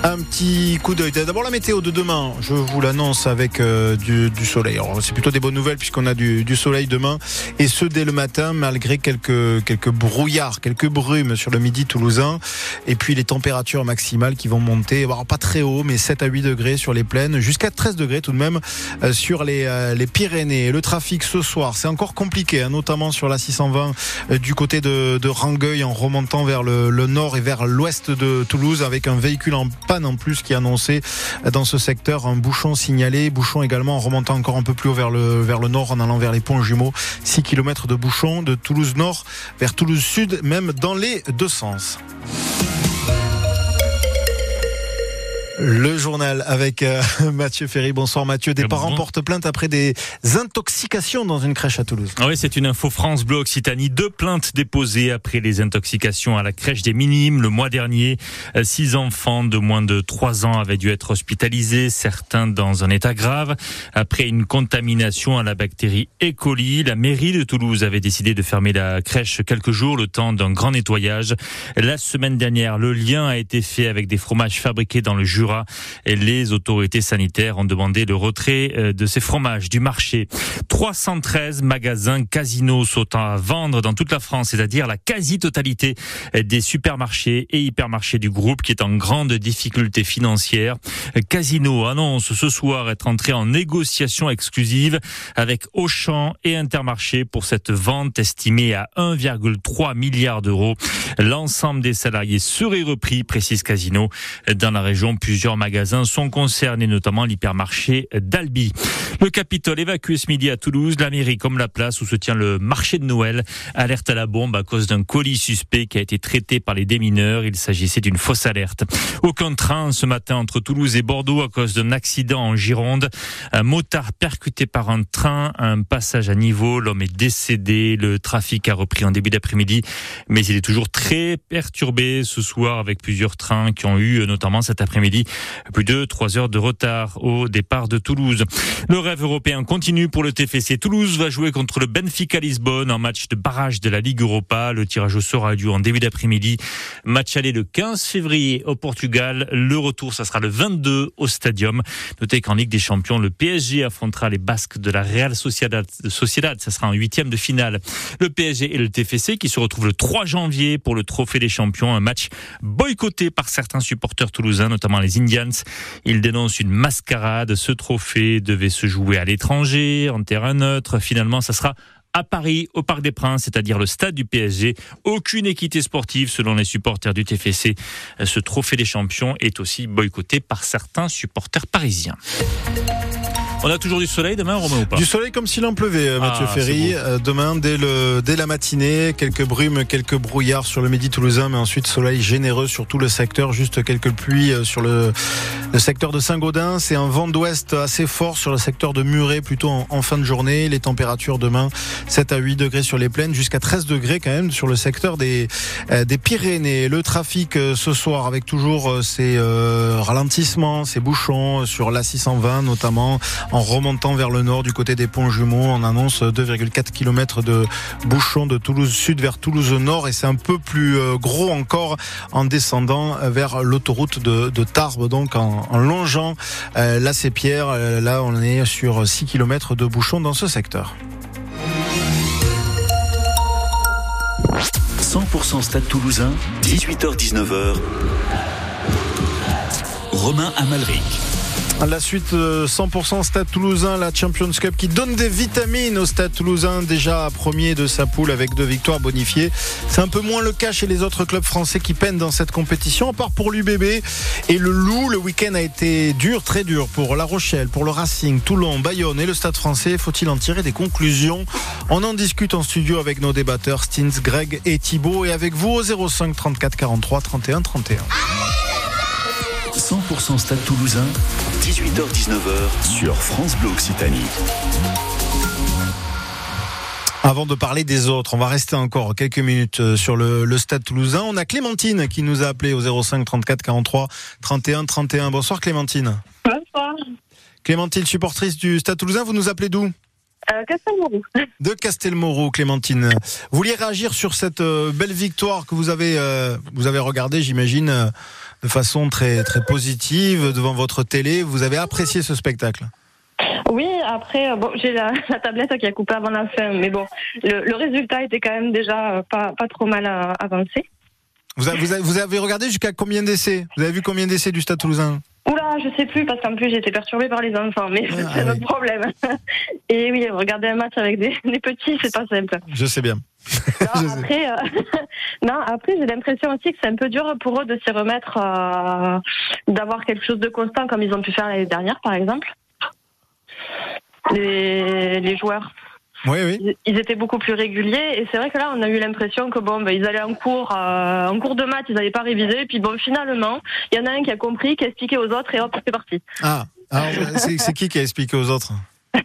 B: Un petit coup d'œil. D'abord la météo de demain, je vous l'annonce avec euh, du, soleil. C'est plutôt des bonnes nouvelles puisqu'on a du, soleil demain et ce dès le matin malgré quelques quelques brouillards, quelques brumes sur le midi toulousain et puis les températures maximales qui vont monter, pas très haut mais 7 à 8 degrés sur les plaines, jusqu'à 13 degrés tout de même euh, sur les euh, Pyrénées. Le trafic ce soir, c'est encore compliqué hein, notamment sur la 620 euh, du côté de, de Rangueil en remontant vers le, le nord et vers l'ouest de Toulouse avec un véhicule en panne en plus qui est dans ce secteur un bouchon signalé. Bouchon également en remontant encore un peu plus haut vers le vers le nord en allant vers les ponts jumeaux. 6 km de bouchon de Toulouse Nord vers Toulouse Sud même dans les deux sens le journal avec euh, Mathieu Ferry. Bonsoir Mathieu. Des parents portent plainte après des intoxications dans une crèche à Toulouse.
N: Oui, c'est une info France Bleu Occitanie. Deux plaintes déposées après les intoxications à la crèche des Minimes le mois dernier. Euh, Six enfants de moins de trois ans avaient dû être hospitalisés, certains dans un état grave. Après une contamination à la bactérie E. coli, la mairie de Toulouse avait décidé de fermer la crèche quelques jours, le temps d'un grand nettoyage. La semaine dernière, le lien a été fait avec des fromages fabriqués dans le Jura Jura. Et les autorités sanitaires ont demandé le retrait euh, de ces fromages du marché. 313 magasins casinos sont à vendre dans toute la France, c'est-à-dire la quasi-totalité des supermarchés et hypermarchés du groupe qui est en grande difficulté financière. Casino annonce ce soir être entré en négociation exclusive avec Auchan et Intermarché pour cette vente estimée à 1,3 milliard d'euros. L'ensemble des salariés seraient repris, précise Casino. Dans la région, plusieurs magasins sont concernés, notamment l'hypermarché d'Albi. Le Capitole évacué ce midi à Toulouse, la mairie comme la place où se tient le marché de Noël. Alerte à la bombe à cause d'un colis suspect qui a été traité par les démineurs. Il s'agissait d'une fausse alerte. Aucun train ce matin entre Toulouse et Bordeaux à cause d'un accident en Gironde. Un motard percuté par un train, un passage à niveau. L'homme est décédé. Le trafic a repris en début d'après-midi, mais il est toujours très perturbé ce soir avec plusieurs trains qui ont eu notamment cet après-midi plus de trois heures de retard au départ de Toulouse. Le rêve européen continue pour le TFC. Toulouse va jouer contre le Benfica Lisbonne en match de barrage de la Ligue Europa. Le tirage au sort a lieu en début d'après-midi. Match aller le 15 février au Portugal. Le retour, ça sera le 22 au Stadium. Notez qu'en Ligue des Champions, le PSG affrontera les Basques de la Real Sociedad. Sociedad. Ça sera en huitième de finale. Le PSG et le TFC qui se retrouvent le 3 janvier pour le Trophée des Champions. Un match boycotté par certains supporters toulousains, notamment les Ils dénoncent une mascarade. Ce trophée devait se jouer à l'étranger, en terrain neutre. Finalement, ça sera à Paris, au Parc des Princes, c'est-à-dire le stade du PSG. Aucune équité sportive selon les supporters du TFC. Ce trophée des champions est aussi boycotté par certains supporters parisiens. On a toujours du soleil demain, Romain ou pas
B: Du soleil comme s'il en pleuvait, euh, Mathieu
N: Ah,
B: Ferry. Euh, Demain, dès, le, dès la matinée, quelques brumes, quelques brouillards sur le midi toulousain, mais ensuite soleil généreux sur tout le secteur. Juste quelques pluies euh, sur le, le secteur de Saint-Gaudin. C'est un vent d'ouest assez fort sur le secteur de Muret, plutôt en, en fin de journée. Les températures demain, 7 à 8 degrés sur les plaines, jusqu'à 13 degrés quand même sur le secteur des, des Pyrénées. Le trafic ce soir avec toujours ces euh, ralentissements, ces bouchons sur la 620 notamment en remontant vers le nord du côté des ponts jumeaux. On annonce 2,4 km de bouchons de Toulouse Sud vers Toulouse Nord et c'est un peu plus euh, gros encore en descendant vers l'autoroute de, Tarbes, donc en, longeant euh, la Sépierre. Euh, Là, on est sur 6 km de bouchons dans ce secteur.
A: 100% Stade Toulousain, 18h-19h. Romain Amalric.
B: La suite euh, 100% Stade Toulousain, la Champions Cup qui donne des vitamines au Stade Toulousain, déjà premier de sa poule avec deux victoires bonifiées. C'est un peu moins le cas chez les autres clubs français qui peinent dans cette compétition, à part pour l'UBB et le Loup. Le week-end a été dur, très dur pour La Rochelle, pour le Racing, Toulon, Bayonne et le Stade français. Faut-il en tirer des conclusions? On en discute en studio avec nos débatteurs Stins, Greg et Thibaut et avec vous au 05 34 43 31 31.
A: 100% Stade Toulousain, 18h-19h sur France Bleu Occitanie.
B: Avant de parler des autres, on va rester encore quelques minutes euh, sur le, le stade toulousain. On a Clémentine qui nous a appelé au 05 34 43 31 31. Bonsoir Clémentine.
O: Bonsoir.
B: Clémentine, supportrice du stade toulousain, vous nous appelez d'où?
O: Euh, Castelmourou.
B: De Castelmoreau, Clémentine. Vous vouliez réagir sur cette euh, belle victoire que vous avez, euh, vous avez regardée, j'imagine, euh, de façon très, très positive devant votre télé. Vous avez apprécié ce spectacle?
O: Oui, après, euh, bon, j'ai la, la tablette qui a coupé avant la fin, mais bon, le, le résultat était quand même déjà euh, pas, pas trop mal euh, avancé.
B: vous avez, vous avez- vous avez regardé jusqu'à combien d'essais? Vous avez vu combien d'essais du stade toulousain?
O: Oula, je sais plus, parce qu'en plus j'étais perturbée par les enfants, mais
B: Ah,
O: c'est
B: oui.
O: notre problème. Et oui, regarder un match avec des, des petits, c'est pas simple.
B: Je sais bien.
O: Non, après, euh, non, après j'ai l'impression aussi que c'est un peu dur pour eux de s'y remettre, euh, d'avoir quelque chose de constant comme ils ont pu faire l'année dernière, par exemple. Les, les joueurs.
B: Oui, oui.
O: Ils- Ils étaient beaucoup plus réguliers et c'est vrai que là on a eu l'impression que bon ben, ils allaient en cours euh, en cours de maths ils n'avaient pas révisé puis bon finalement il y en a un qui a compris qui a expliqué aux autres et hop c'est parti.
B: Ah, alors, c'est c'est qui qui a expliqué aux autres?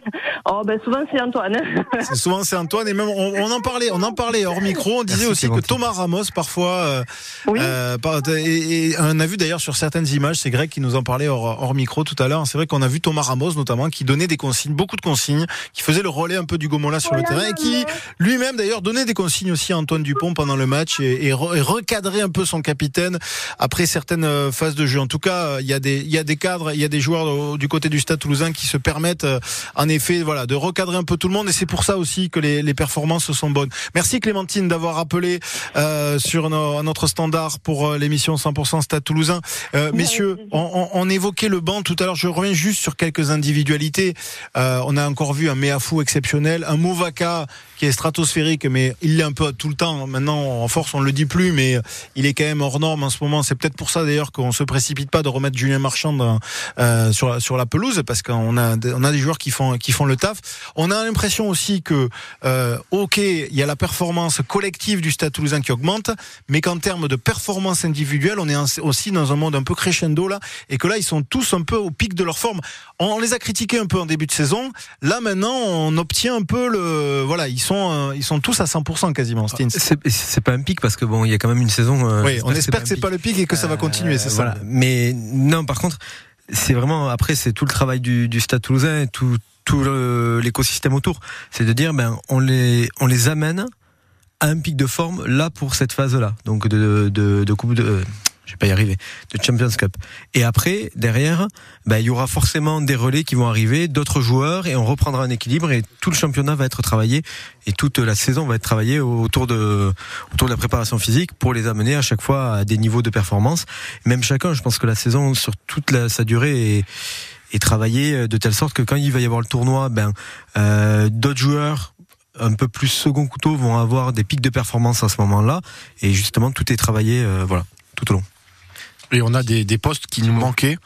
O: Oh, ben souvent c'est Antoine.
B: C'est souvent c'est Antoine et même on, on en parlait, on en parlait hors micro. On disait aussi que Thomas Ramos parfois, euh, euh, par- et, et on a vu d'ailleurs sur certaines images, c'est Greg qui nous en parlait hors, hors micro tout à l'heure. C'est vrai qu'on a vu Thomas Ramos notamment qui donnait des consignes, beaucoup de consignes, qui faisait le relais un peu du Gomola sur le terrain et qui lui-même d'ailleurs donnait des consignes aussi à Antoine Dupont pendant le match et, et re- et recadrait un peu son capitaine après certaines euh, phases de jeu. En tout cas, euh, il y a des il y a des cadres, il y a des joueurs du côté du Stade Toulousain qui se permettent euh, en effet voilà de recadrer un peu tout le monde et c'est pour ça aussi que les, les performances sont bonnes. Merci Clémentine d'avoir appelé euh, sur no- notre standard pour euh, l'émission 100% Stade Toulousain. Euh, messieurs, on, on- on évoquait le banc tout à l'heure. Je reviens juste sur quelques individualités. Euh, on a encore vu un Meafou exceptionnel, un Movaca qui est stratosphérique, mais il l'est un peu tout le temps. Maintenant, en force, on le dit plus, mais il est quand même hors norme en ce moment. C'est peut-être pour ça d'ailleurs qu'on se précipite pas de remettre Julien Marchand euh, sur sur la pelouse, parce qu'on a on a des joueurs qui font qui font le taf. On a l'impression aussi que euh, ok, il y a la performance collective du Stade Toulousain qui augmente, mais qu'en termes de performance individuelle, on est aussi dans un monde un peu crescendo là, et que là ils sont tous un peu au pic de leur forme. On les a critiqués un peu en début de saison. Là maintenant, on obtient un peu le voilà, sont euh, ils sont tous à 100% quasiment. Stins.
F: C'est pas un pic parce que bon, il y a quand même une saison. euh,
B: Oui, on espère que c'est pas le pic et que ça va continuer, c'est ça.
F: Voilà. Mais non, par contre, c'est vraiment après c'est tout le travail du, du Stade Toulousain, et tout tout l'écosystème autour. C'est de dire ben on les on les amène à un pic de forme là pour cette phase là, donc de de, de coupe de euh, je vais pas y arriver, de Champions Cup. Et après, derrière, ben, il y aura forcément des relais qui vont arriver, d'autres joueurs, et on reprendra un équilibre, et tout le championnat va être travaillé, et toute la saison va être travaillée autour de, autour de la préparation physique pour les amener à chaque fois à des niveaux de performance. Même chacun, je pense que la saison, sur toute la, sa durée, est, est travaillée de telle sorte que quand il va y avoir le tournoi, ben, euh, d'autres joueurs un peu plus second couteau vont avoir des pics de performance à ce moment-là, et justement, tout est travaillé, euh, voilà, tout au long.
D: Et on a des, des postes qui nous manquaient.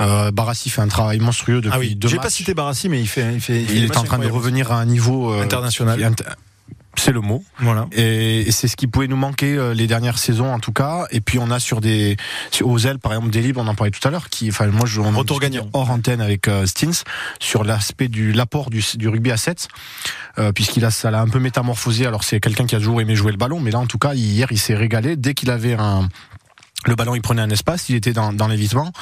D: Euh, Barassi fait un travail monstrueux depuis
B: Ah oui,
D: deux
B: j'ai pas cité Barassi, mais il fait il fait. fait
D: il
B: des
D: est en train de revenir à un niveau euh,
B: International.
D: inter- C'est le mot.
B: Voilà.
D: Et, c'est ce qui pouvait nous manquer euh, les dernières saisons en tout cas. Et puis on a sur des sur, aux ailes par exemple des libres, on en parlait tout à l'heure. Qui, enfin moi je on
B: Retour gagnant.
D: hors antenne avec euh, Stins sur l'aspect du l'apport du, du rugby à 7 euh, puisqu'il a ça l'a un peu métamorphosé. Alors c'est quelqu'un qui a toujours aimé jouer le ballon, mais là en tout cas hier il s'est régalé dès qu'il avait un le ballon, il prenait un espace, il était dans, dans l'évitement.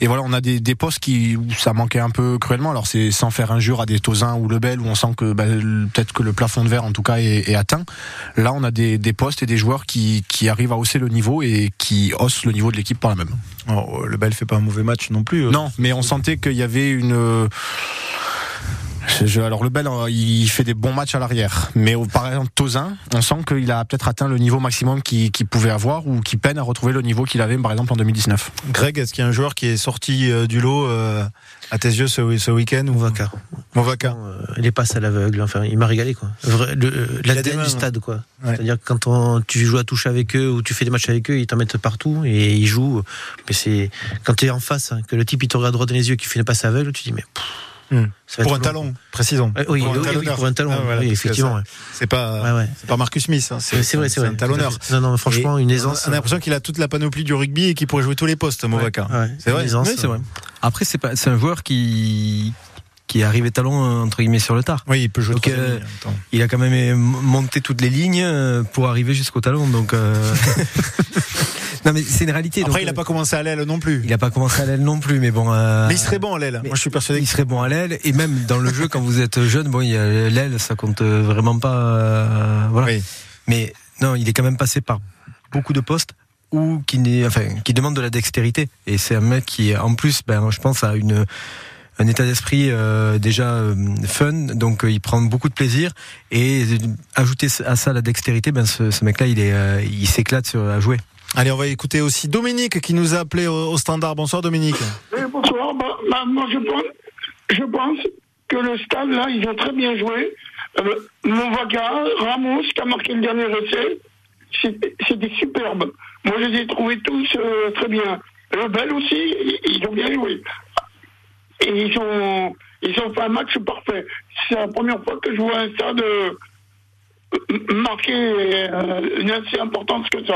D: Et voilà, on a des, des postes qui, où ça manquait un peu cruellement. Alors c'est sans faire injure à des Tosins ou Lebel, où on sent que le- peut-être que le plafond de verre, en tout cas, est, est atteint. Là, on a des, des postes et des joueurs qui, qui arrivent à hausser le niveau et qui haussent le niveau de l'équipe par la même.
B: Oh, le Bel fait pas un mauvais match non plus. euh.
D: Non, mais on sentait qu'il y avait une... Je- je- alors le Bel, euh, il fait des bons matchs à l'arrière, mais au- par exemple Tozin, on sent qu'il a peut-être atteint le niveau maximum qu'il pouvait avoir ou qu'il peine à retrouver le niveau qu'il avait par exemple en 2019.
B: Greg, est-ce qu'il y a un joueur qui est sorti euh, du lot euh, à tes yeux ce, ce week-end ou
E: Movaca.
B: Movaca.
E: Euh, les passes à l'aveugle, enfin, il m'a régalé quoi.
B: Il
E: L'ADN du stade quoi.
B: Ouais.
E: C'est-à-dire que quand on, tu joues à touche avec eux ou tu fais des matchs avec eux, ils t'en mettent partout et ils jouent. Mais c'est quand tu es en face, hein, que le type il te regarde droit dans les yeux, qui fait une passe aveugle, tu dis mais. pff,
B: Hmm. Pour un
E: long.
B: talon, précisons.
E: Ouais, oui,
B: Pour un
E: oui, oui,
B: talonneur.
E: pour un talon,
B: Ah, voilà,
E: effectivement.
B: C'est pas,
E: Ouais, ouais.
B: c'est pas Marcus Smith. hein,
E: C'est c'est vrai, c'est vrai.
B: un talonneur.
E: Non, non, franchement,
B: Et
E: une aisance.
B: On a l'impression qu'il a toute la panoplie du rugby et qu'il pourrait jouer tous les postes, Movaca.
E: Ouais,
B: C'est vrai.
F: c'est vrai. Après, c'est pas, c'est un joueur qui qui est arrivé talon euh, entre guillemets sur le tard.
B: Oui, il peut jouer
F: Donc, euh. Il a quand même euh, monté toutes les lignes pour arriver jusqu'au talon. Donc, euh, non mais c'est une réalité.
B: Après,
F: donc,
B: il a
F: euh,
B: pas commencé à l'aile non plus.
F: il a pas commencé à l'aile non plus, mais bon. euh,
B: Mais il serait bon à l'aile. Moi, je suis persuadé
F: il serait bon à l'aile et même dans le jeu quand vous êtes jeune, bon, il y a l'aile, ça compte vraiment pas. voilà.
B: Oui.
F: Mais non, il est quand même passé par beaucoup de postes ou qui enfin, qui demande de la dextérité. Et c'est un mec qui, en plus, ben, je pense, a une un état d'esprit euh, déjà euh, fun, donc euh, il prend beaucoup de plaisir et euh, ajouter à ça la dextérité, ben ce, ce mec-là, il est, euh, il s'éclate sur- à jouer.
B: Allez, on va écouter aussi Dominique qui nous a appelé au, au standard. Bonsoir Dominique.
P: Oui, bonsoir. Bah, bah, moi, je pense, je pense que le stade, là, ils ont très bien joué. Euh, Movaca, Ramos, qui a marqué le dernier essai, c'était superbe. Moi, je les ai trouvés tous euh, très bien. Le Bel aussi, ils, ils ont bien joué. Et ils ont, ils ont fait un match parfait. C'est la première fois que je vois un stade euh, m- marquer euh, une assez importance que ça.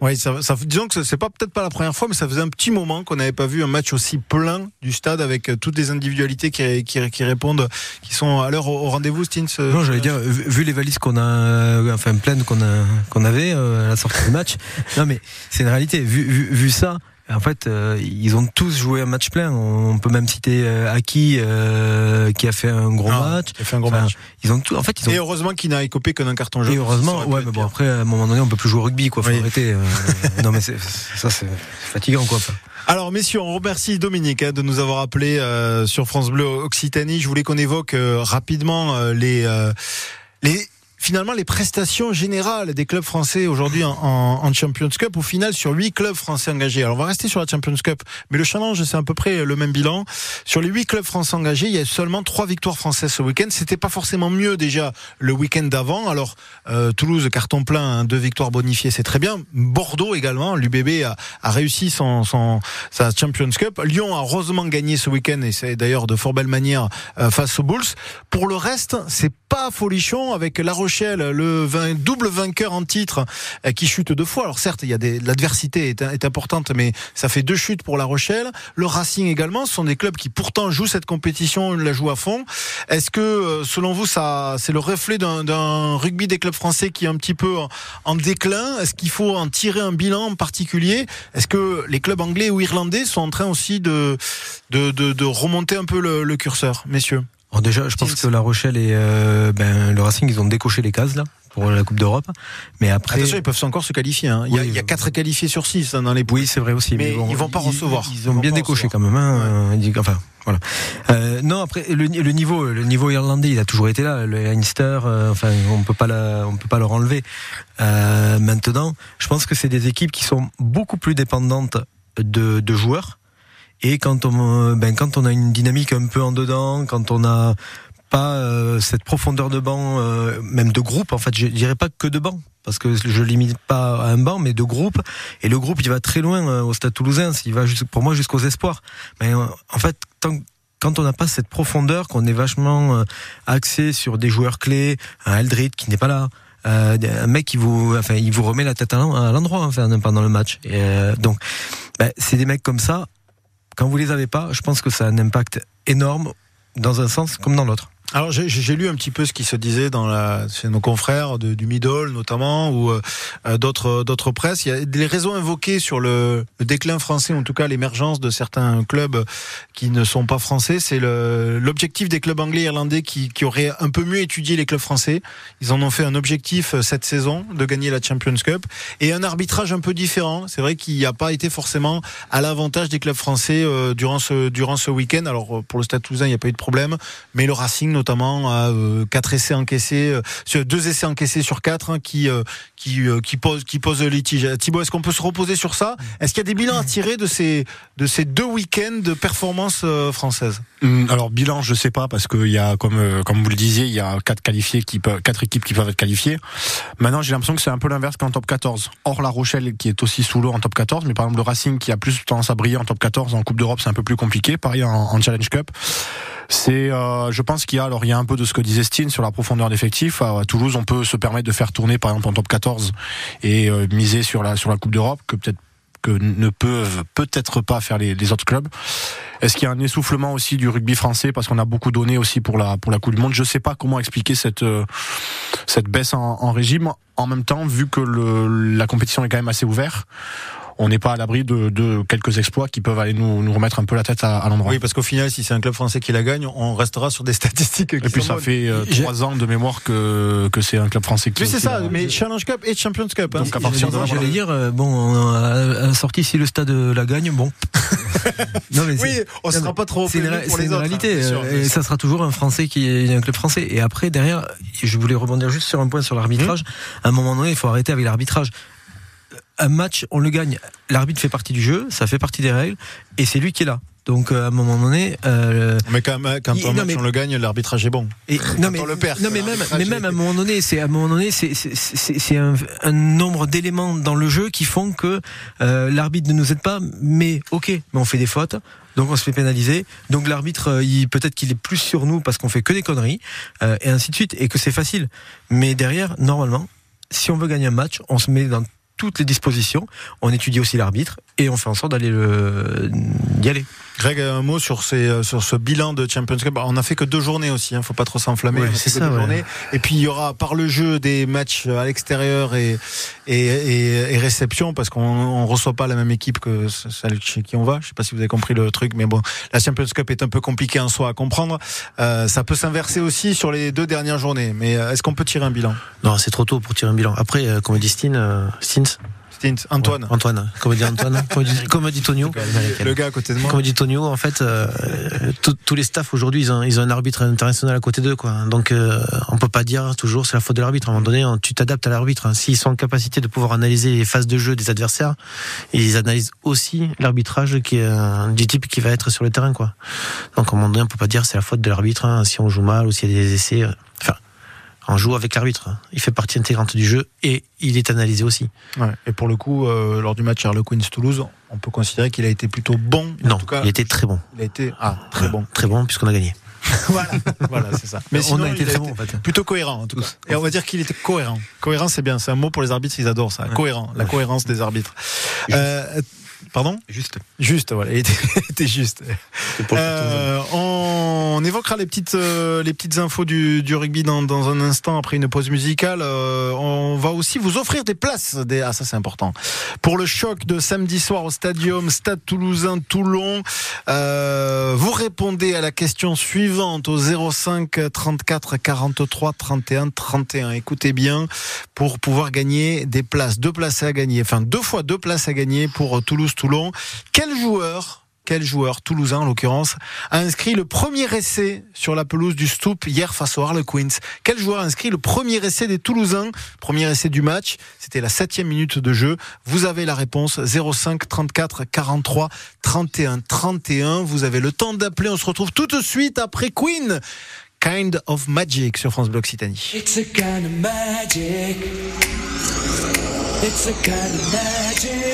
B: Oui, ça, ça, disons que c'est pas peut-être pas la première fois, mais ça faisait un petit moment qu'on n'avait pas vu un match aussi plein du stade avec euh, toutes les individualités qui, qui, qui répondent, qui sont à l'heure au, rendez-vous, Stins.
F: Non, j'allais dire, vu les valises qu'on a, enfin pleines qu'on a, qu'on avait euh, à la sortie du match. non, mais c'est une réalité. Vu, vu, vu ça. En fait, euh, ils ont tous joué un match plein. On peut même citer euh, Aki euh, qui a fait un gros
B: Ah,
F: match.
B: qui a fait un gros match.
F: Ils ont tout. En fait, ils ont.
B: Et heureusement qu'il n'a écopé que d'un carton jaune.
F: Et heureusement, ouais, mais bon après, à un moment donné, on peut plus jouer au rugby, quoi. Faut
B: Oui.
F: arrêter. euh, non, mais c'est, ça, c'est fatigant, quoi.
B: Alors messieurs, on remercie Dominique hein, de nous avoir appelé euh, sur France Bleu Occitanie. Je voulais qu'on évoque rapidement les les finalement les prestations générales des clubs français aujourd'hui en, en, en Champions Cup. Au final, sur huit clubs français engagés. Alors on va rester sur la Champions Cup, mais le challenge c'est à peu près le même bilan. Sur les huit clubs français engagés, il y a seulement trois victoires françaises ce week-end. C'était pas forcément mieux déjà le week-end d'avant. Alors euh, Toulouse carton plein, hein, deux victoires bonifiées, c'est très bien. Bordeaux également, l'UBB a, a réussi son, son sa Champions Cup. Lyon a heureusement gagné ce week-end et c'est d'ailleurs de fort belle manière euh, face aux Bulls. Pour le reste, c'est pas folichon avec La Rochelle, le double vainqueur en titre euh, qui chute deux fois. Alors certes, il y a l'adversité est, importante, mais ça fait deux chutes pour La Rochelle. Le Racing également, ce sont des clubs qui pourtant jouent cette compétition, la jouent à fond. Est-ce que euh, selon vous, ça c'est le reflet d'un rugby des clubs français qui est un petit peu en, déclin? Est-ce qu'il faut en tirer un bilan particulier? Est-ce que les clubs anglais ou irlandais sont en train aussi de remonter un peu le, le curseur, messieurs?
F: Bon, déjà, je pense que La Rochelle et euh, ben, le Racing, ils ont décoché les cases là pour la Coupe d'Europe. Mais après,
B: Attention, ils peuvent encore se qualifier. Hein. Il, y a,
F: Oui,
B: il y a quatre qualifiés sur six hein, dans les poules.
F: oui, c'est vrai aussi.
B: mais,
F: bon,
B: ils vont pas recevoir.
F: Ils, ont bien décoché
B: recevoir.
F: quand même. Hein, euh, enfin, voilà. Euh, non, après le, le niveau, le niveau irlandais, il a toujours été là. Le Leinster, euh, enfin, on peut pas, la, on peut pas leur enlever. Euh, maintenant, je pense que c'est des équipes qui sont beaucoup plus dépendantes de, de joueurs. Et quand on, ben, quand on a une dynamique un peu en dedans, quand on a pas euh, cette profondeur de banc, euh, même de groupe. En fait, je dirais pas que de banc, parce que je limite pas à un banc, mais de groupe. Et le groupe, il va très loin euh, au Stade Toulousain. Il va jusqu'- pour moi jusqu'aux espoirs. Mais euh, en fait, tant quand on n'a pas cette profondeur, qu'on est vachement euh, axé sur des joueurs clés, un Eldrit qui n'est pas là. euh, un mec qui vous, enfin, il vous remet la tête à l'en- à l'endroit enfin, pendant le match. Et, euh, donc, ben, c'est des mecs comme ça. Quand vous les avez pas, je pense que ça a un impact énorme dans un sens comme dans l'autre.
B: Alors j'ai- lu un petit peu ce qui se disait dans chez nos confrères du Middle notamment ou euh, euh, d'autres d'autres presses. Il y a des raisons invoquées sur le, déclin français, en tout cas l'émergence de certains clubs qui ne sont pas français. C'est l'objectif des clubs anglais et irlandais qui, auraient un peu mieux étudié les clubs français. Ils en ont fait un objectif euh, cette saison de gagner la Champions Cup et un arbitrage un peu différent. C'est vrai qu'il n'y a pas été forcément à l'avantage des clubs français durant ce durant ce week-end. Alors pour le Stade Toulousain, il n'y a pas eu de problème, mais le Racing notamment a euh, quatre essais encaissés, euh, deux essais encaissés sur quatre hein, qui euh, qui pose qui pose litige. Thibaut, est-ce qu'on peut se reposer sur ça? Est-ce qu'il y a des bilans à tirer de ces de ces deux week-ends de performance française?
D: Hum, Alors bilan, je sais pas parce qu'il y a comme comme vous le disiez, il y a quatre qualifiés qui peuvent, quatre équipes qui peuvent être qualifiées. Maintenant, j'ai l'impression que c'est un peu l'inverse qu'en top 14. Or La Rochelle qui est aussi sous l'eau en top 14, mais par exemple le Racing qui a plus tendance à briller en top 14 en Coupe d'Europe, c'est un peu plus compliqué. Pareil en Challenge Cup. C'est, euh, je pense qu'il y a alors il y a un peu de ce que disait Stine sur la profondeur d'effectifs. À Toulouse, on peut se permettre de faire tourner par exemple en top 14 et euh, miser sur la sur la Coupe d'Europe que peut-être que ne peuvent peut-être pas faire les, autres clubs. Est-ce qu'il y a un essoufflement aussi du rugby français parce qu'on a beaucoup donné aussi pour la pour la Coupe du Monde? Je sais pas comment expliquer cette euh, cette baisse en, en régime. En même temps, vu que le, la compétition est quand même assez ouverte, on n'est pas à l'abri de, de quelques exploits qui peuvent aller nous, nous remettre un peu la tête à, à l'endroit.
B: Oui, parce qu'au final, si c'est un club français qui la gagne, on restera sur des statistiques. Qui
D: Et puis
B: sont
D: ça
B: bonnes.
D: fait euh, trois ans de mémoire que que c'est un club français qui.
B: Mais c'est ça, mais Challenge Cup et Champions Cup. hein.
D: Donc à partir de là,
F: J'allais dire, euh, bon, à à la sortie, si le stade la gagne, bon. non, mais
B: Oui, on
F: non,
B: sera pas trop
F: C'est une, une réalité.
B: hein,
F: euh, et ça sera toujours un Français qui est un club français. Et après, derrière, je voulais rebondir juste sur un point sur l'arbitrage.
B: Mmh.
F: À un moment donné, il faut arrêter avec l'arbitrage. Un match, on le gagne. L'arbitre fait partie du jeu, ça fait partie des règles, et c'est lui qui est là. Donc, euh, à un moment donné, euh,
B: Mais quand, même, quand
F: Il-
B: match
F: mais-
B: on le gagne, l'arbitrage est bon.
F: et, non mais,
B: on le perd,
F: non mais même, mais même à un moment donné, c'est à un moment donné, c'est un, un nombre d'éléments dans le jeu qui font que euh, l'arbitre ne nous aide pas. Mais ok, mais on fait des fautes, donc on se fait pénaliser. Donc l'arbitre, euh, il peut-être qu'il est plus sur nous parce qu'on fait que des conneries euh, et ainsi de suite, et que c'est facile. Mais derrière, normalement, si on veut gagner un match, on se met dans toutes les dispositions, on étudie aussi l'arbitre et on fait en sorte d'aller le... d'y aller.
B: Greg, un mot sur, ces, sur ce bilan de Champions Cup. On n'a fait que deux journées aussi, hein, faut pas trop s'enflammer.
E: Ouais, c'est ça, ouais.
B: Et puis il y aura par le jeu des matchs à l'extérieur et, et, et, et réception, parce qu'on on reçoit pas la même équipe que celle chez qui on va. Je sais pas si vous avez compris le truc, mais bon, la Champions Cup est un peu compliquée en soi à comprendre. Euh, ça peut s'inverser aussi sur les deux dernières journées. Mais euh, est-ce qu'on peut tirer un bilan?
E: Non, c'est trop tôt pour tirer un bilan. Après, euh, comme dit Steen, euh,
B: Stint, Antoine.
E: Ouais, Antoine, comme dit Antoine, comme dit, comme dit Tonio.
B: Le gars à côté de moi.
E: Comme dit Tonio, en fait, euh, tous les staffs aujourd'hui, ils ont, ils ont un arbitre international à côté d'eux, quoi. Donc, euh, on peut pas dire toujours c'est la faute de l'arbitre. À un moment donné, on- tu t'adaptes à l'arbitre. hein. S'ils sont en capacité de pouvoir analyser les phases de jeu des adversaires, ils analysent aussi l'arbitrage qui est euh, du type qui va être sur le terrain, quoi. Donc, à un moment donné, on peut pas dire c'est la faute de l'arbitre hein, si on joue mal ou s'il y a des essais. Euh, on joue avec l'arbitre. Il fait partie intégrante du jeu et il est analysé aussi.
B: Ouais. Et pour le coup, euh, lors du match Harlequins-Toulouse, on peut considérer qu'il a été plutôt bon. En
E: Non,
B: tout cas,
E: il était très bon.
B: il a été ah, très bon.
E: Très bon puisqu'on a gagné.
B: voilà, voilà c'est ça. Mais
E: On
B: sinon,
E: a été
B: il
E: très bon, en fait.
B: plutôt cohérent en tout cas. Et on va dire qu'il était cohérent. Cohérent, c'est bien. C'est un mot pour les arbitres, ils adorent ça. Cohérent, la cohérence des arbitres. Euh, pardon?
F: Juste.
B: Juste, voilà. Il était, était juste. Euh, on, on évoquera les petites, euh, les petites infos du, du rugby dans, dans un instant après une pause musicale. Euh, on va aussi vous offrir des places. Des, ah, ça c'est important. Pour le choc de samedi soir au Stadium Stade Toulousain Toulon. Euh, vous répondez à la question suivante au 05 34 43 31 31. Écoutez bien pour pouvoir gagner des places. Deux places à gagner. Enfin, deux fois deux places à gagner pour Toulouse-Toulon. Quel joueur quel joueur toulousain en l'occurrence a inscrit le premier essai sur la pelouse du Stoop hier face aux Harlequins? Quel joueur a inscrit le premier essai des Toulousains? Premier essai du match, c'était la septième minute de jeu. Vous avez la réponse 05 34 43 31 31. Vous avez le temps d'appeler. On se retrouve tout de suite après Queen. Kind of Magic sur France Bleu Occitanie.
G: It's a kind of magic. It's a kind of magic.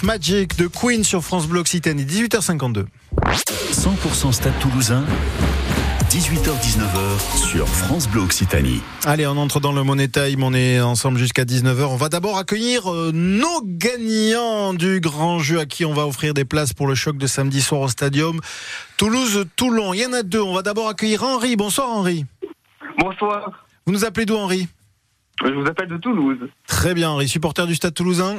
G: Of Magic
B: de Queen sur France Bleu Occitanie, 18h52.
A: 100% Stade Toulousain. 18h-19h sur France Bleu Occitanie.
B: Allez, on entre dans le Money Time, on est ensemble jusqu'à 19h. On va d'abord accueillir euh, nos gagnants du grand jeu à qui on va offrir des places pour le choc de samedi soir au stadium. Toulouse-Toulon, il y en a deux. On va d'abord accueillir Henri. Bonsoir Henri.
Q: Bonsoir.
B: Vous nous appelez d'où Henri?
Q: Je vous appelle de Toulouse.
B: Très bien Henri, supporter du stade toulousain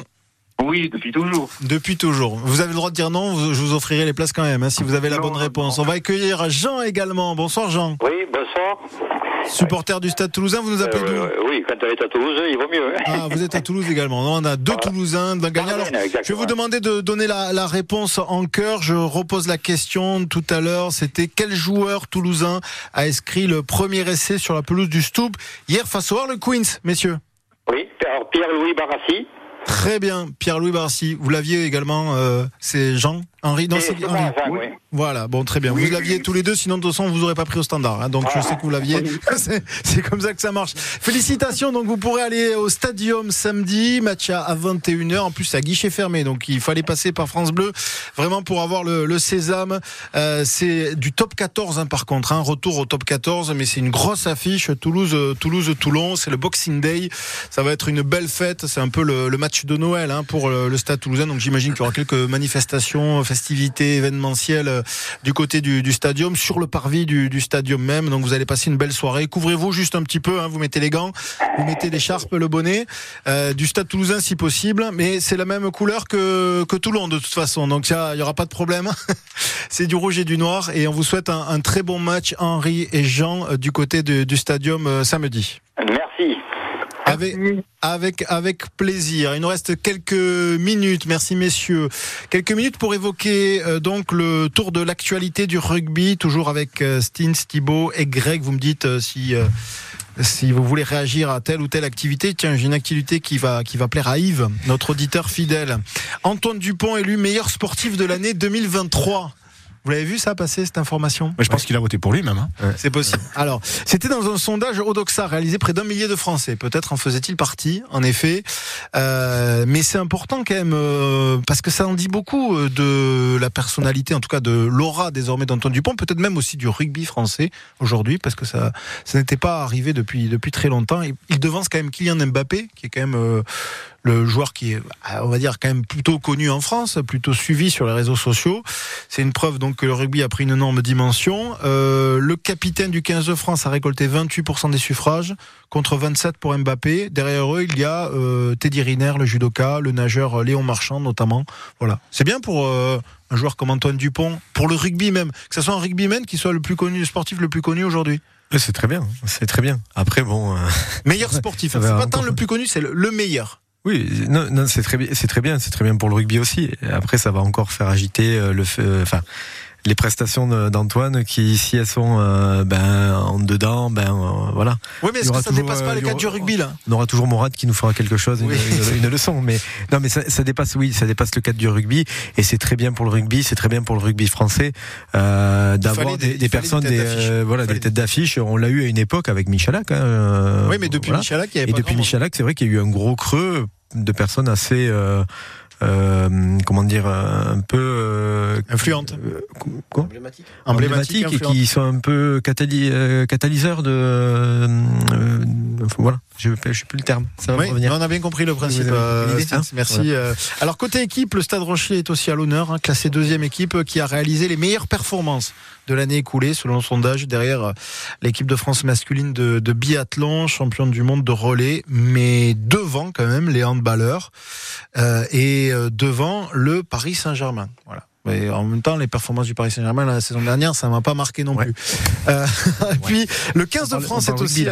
Q: Oui, depuis toujours.
B: Depuis toujours. Vous avez le droit de dire non, vous- je vous offrirai les places quand même, hein, si vous avez la bonne réponse. On va accueillir Jean également. Bonsoir Jean.
R: Oui, bonsoir.
B: Supporter du stade toulousain, vous nous appelez d'où
R: Euh, oui, quand on est à Toulouse, il vaut mieux. hein.
B: Ah, vous êtes à Toulouse également. Non, on a deux Toulousains, d'un gagnant. Alors, je vais vous demander de donner la, la réponse en cœur. Je repose la question tout à l'heure. C'était quel joueur toulousain a inscrit le premier essai sur la pelouse du Stoop hier face au Harle Queens, messieurs?
R: Oui, alors Pierre-Louis Barassi.
B: Très bien, Pierre-Louis Barcy. Vous l'aviez également, euh, c'est Jean? Henri c'est
R: c'est
B: Henri.
R: oui.
B: Voilà, bon, très bien. vous l'aviez tous les deux, sinon de toute façon, vous aurez pas pris au standard. hein. donc je sais que vous l'aviez. C'est- comme ça que ça marche. Félicitations. Donc vous pourrez aller au Stadium samedi, match à, à 21h. En plus, à guichet fermé. Donc il fallait passer par France Bleu, vraiment pour avoir le, le sésame. Euh, c'est du top 14 hein, par contre. Hein, retour au top 14, mais c'est une grosse affiche. Toulouse, Toulouse, Toulon. C'est le Boxing Day. Ça va être une belle fête. C'est un peu le, le match de Noël hein, pour le, le Stade Toulousain. Donc j'imagine qu'il y aura quelques manifestations, festivités, événementielles euh, du côté du, du stadium, sur le parvis du, du stadium même. Donc vous allez passer une belle soirée. Couvrez-vous juste un petit peu. hein, vous mettez les gants, vous mettez l'écharpe, le bonnet euh, du Stade Toulousain si possible. Mais c'est la même couleur que, Toulon de toute façon. Donc il y aura pas de problème. c'est du rouge et du noir. Et on vous souhaite un, très bon match, Henri et Jean, euh, du côté du stadium samedi.
R: Merci.
B: Avec, avec, avec plaisir. Il nous reste quelques minutes. Merci messieurs. Quelques minutes pour évoquer euh, donc le tour de l'actualité du rugby, toujours avec euh, Stins, Thibault et Greg. Vous me dites euh, si euh, si vous voulez réagir à telle ou telle activité. Tiens, j'ai une activité qui va qui va plaire à Yves, notre auditeur fidèle. Antoine Dupont élu meilleur sportif de l'année 2023. Vous l'avez vu ça passer cette information
D: Mais je pense qu'il a voté pour lui même. hein.
B: c'est possible. Alors, c'était dans un sondage Odoxa réalisé près d'un millier de Français. Peut-être en faisait-il partie, en effet. Euh, mais c'est important quand même, euh, parce que ça en dit beaucoup euh, de la personnalité, en tout cas de l'aura désormais d'Antoine Dupont, peut-être même aussi du rugby français aujourd'hui, parce que ça, ça n'était pas arrivé depuis, depuis très longtemps. Il, il devance quand même Kylian Mbappé, qui est quand même euh, le joueur qui est, on va dire, quand même plutôt connu en France, plutôt suivi sur les réseaux sociaux. C'est une preuve donc que le rugby a pris une énorme dimension. Euh, le capitaine du 15 de France a récolté 28% des suffrages contre 27 pour Mbappé. Derrière eux, il y a euh, Teddy Riner, le judoka, le nageur Léon Marchand notamment. Voilà, c'est bien pour euh, un joueur comme Antoine Dupont, pour le rugby même, que ce soit un rugbyman qui soit le plus connu, le sportif le plus connu aujourd'hui.
F: C'est très bien, c'est très bien. Après, bon. euh,
B: Meilleur sportif, c'est pas tant le plus connu, c'est le meilleur.
F: Oui, non, non c'est très bien, c'est très bien, c'est très bien pour le rugby aussi. Après, ça va encore faire agiter euh, le, euh, enfin, les prestations d'Antoine qui, si elles sont euh, ben en dedans, ben euh, voilà.
B: Oui, mais est-ce que ça
F: toujours,
B: dépasse pas
F: euh, y
B: cadres du rugby là?
F: On aura toujours Morad qui nous fera quelque chose, une,
B: Oui.
F: une- une leçon. Mais non, mais ça, ça dépasse, oui, ça dépasse le cadre du rugby et c'est très bien pour le rugby, c'est très bien pour le rugby français euh, d'avoir
B: des-
F: des, personnes,
B: des têtes
F: des,
B: d'affiche.
F: euh, voilà, des têtes d'affiche. On l'a eu à une époque avec Michalak. Hein,
B: Oui, mais depuis
F: voilà.
B: Michalak, il y avait
F: Et
B: pas
F: depuis. Michalak, c'est vrai qu'il y a eu un gros creux de personnes assez. euh, euh, comment dire, un peu euh,
B: influente,
F: euh, quoi
B: emblématique,
F: emblématique et qui sont un peu cataly euh, catalyseurs de. euh, euh, voilà, je ne sais plus le terme. Ça va
B: Oui,
F: revenir.
B: on a bien compris le principe. Euh,
F: hein
B: merci. Euh. Alors côté équipe, le Stade Rocher est aussi à l'honneur, hein, classé deuxième équipe euh, qui a réalisé les meilleures performances de l'année écoulée selon le sondage derrière l'équipe de France masculine de, de biathlon, championne du monde de relais, mais devant quand même les handballeurs euh, et devant le Paris Saint-Germain. Voilà. Mais en même temps, les performances du Paris Saint-Germain la saison dernière, ça m'a pas marqué non plus. Euh, puis le 15 de France est aussi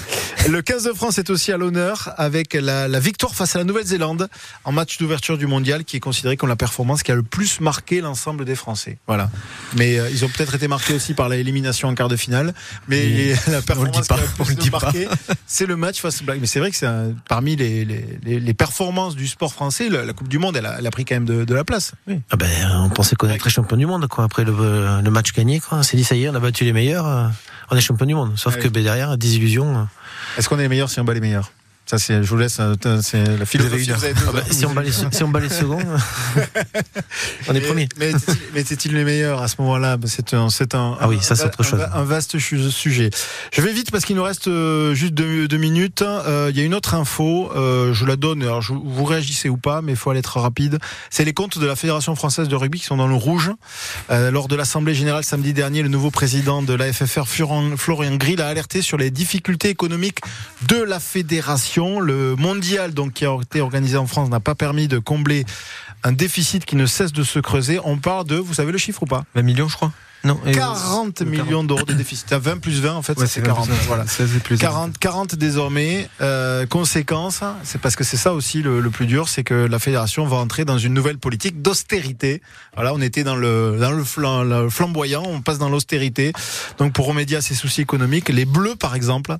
B: le 15 de France est aussi à l'honneur avec la, la victoire face à la Nouvelle-Zélande en match d'ouverture du mondial qui est considéré comme la performance qui a le plus marqué l'ensemble des Français. Voilà. Mais euh, ils ont peut-être été marqués aussi par l'élimination en quart de finale. Mais la performance qui a
F: on
B: le c'est le match face Black. Mais c'est vrai que c'est parmi les, les, les- les performances du sport français, la, la Coupe du Monde, elle a, elle a pris quand même de, de la place. Oui.
E: Ah ben, on pensait qu'on était champion du monde, quoi. Après le, le match gagné, quoi. On s'est dit, ça y est, on a battu les meilleurs, euh, on est champion du monde. Sauf
B: Ouais.
E: que ben, derrière, désillusion. euh.
B: Est-ce qu'on est les meilleurs si on bat les meilleurs? Ça, c'est, je vous laisse, euh, c'est la avez deux
E: Ah bah, si on bat les- si on bat les seconds, on est
B: Mais-
E: premier.
B: Mais étaient-ils- mais étaient-ils les meilleurs à ce moment-là? Bah, C'est un, c'est un,
E: Ah oui, ça, c'est autre chose.
B: Un, un vaste sujet. Je vais vite parce qu'il nous reste euh, juste deux, deux minutes. Euh, Il y a une autre info. euh, je la donne. Alors, je- vous réagissez ou pas, mais il faut aller être rapide. C'est les comptes de la Fédération française de rugby qui sont dans le rouge. Euh, lors de l'Assemblée générale samedi dernier, le nouveau président de la FFR, Florian, Florian Grill, a alerté sur les difficultés économiques de la fédération. Le mondial, donc, qui a été organisé en France, n'a pas permis de combler un déficit qui ne cesse de se creuser. On parle de, vous savez le chiffre ou pas?
F: 20 millions, je crois. Non. et-
B: 40 millions d'euros de déficit. À 20 plus 20, en fait,
F: Ouais, c'est
B: 40.
F: 20 plus 20,
B: Voilà.
F: 16 et plus
B: 40, 40 désormais. Euh, conséquence, c'est parce que c'est ça aussi le, le plus dur, c'est que la fédération va entrer dans une nouvelle politique d'austérité. Voilà, on était dans le dans le, flam- le flamboyant, on passe dans l'austérité. Donc pour remédier à ces soucis économiques, les Bleus par exemple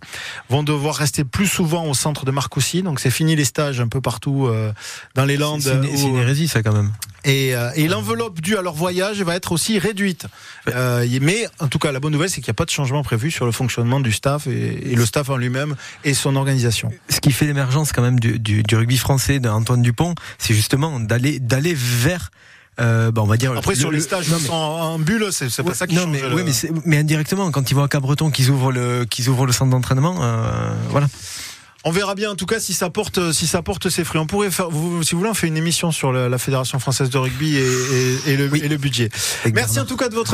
B: vont devoir rester plus souvent au centre de Marcoussis. Donc c'est fini les stages un peu partout euh, dans les Landes.
F: C'est une, hérésie, ça, quand même.
B: Et, euh, et l'enveloppe due à leur voyage va être aussi réduite. Euh, mais en tout cas, la bonne nouvelle, c'est qu'il n'y a pas de changement prévu sur le fonctionnement du staff et, et le staff en lui-même et son organisation.
F: Ce qui fait l'émergence quand même du, du, du rugby français d'Antoine Dupont, c'est justement d'aller d'aller vers. Euh, bah, on va dire
B: Après,
F: le-
B: sur les
F: le-
B: stages
F: non, mais-
B: sont en bulle, c'est pas ça qui
F: non,
B: change.
F: mais,
B: le-
F: mais, mais indirectement, quand ils vont à Cabreton, qu'ils ouvrent le, qu'ils ouvrent le centre d'entraînement, euh, voilà.
B: On verra bien en tout cas si ça porte si ça porte ses fruits. On pourrait faire, vous- si vous voulez, on fait une émission sur la, la fédération française de rugby et, et- et le, et le budget. Merci en tout cas de votre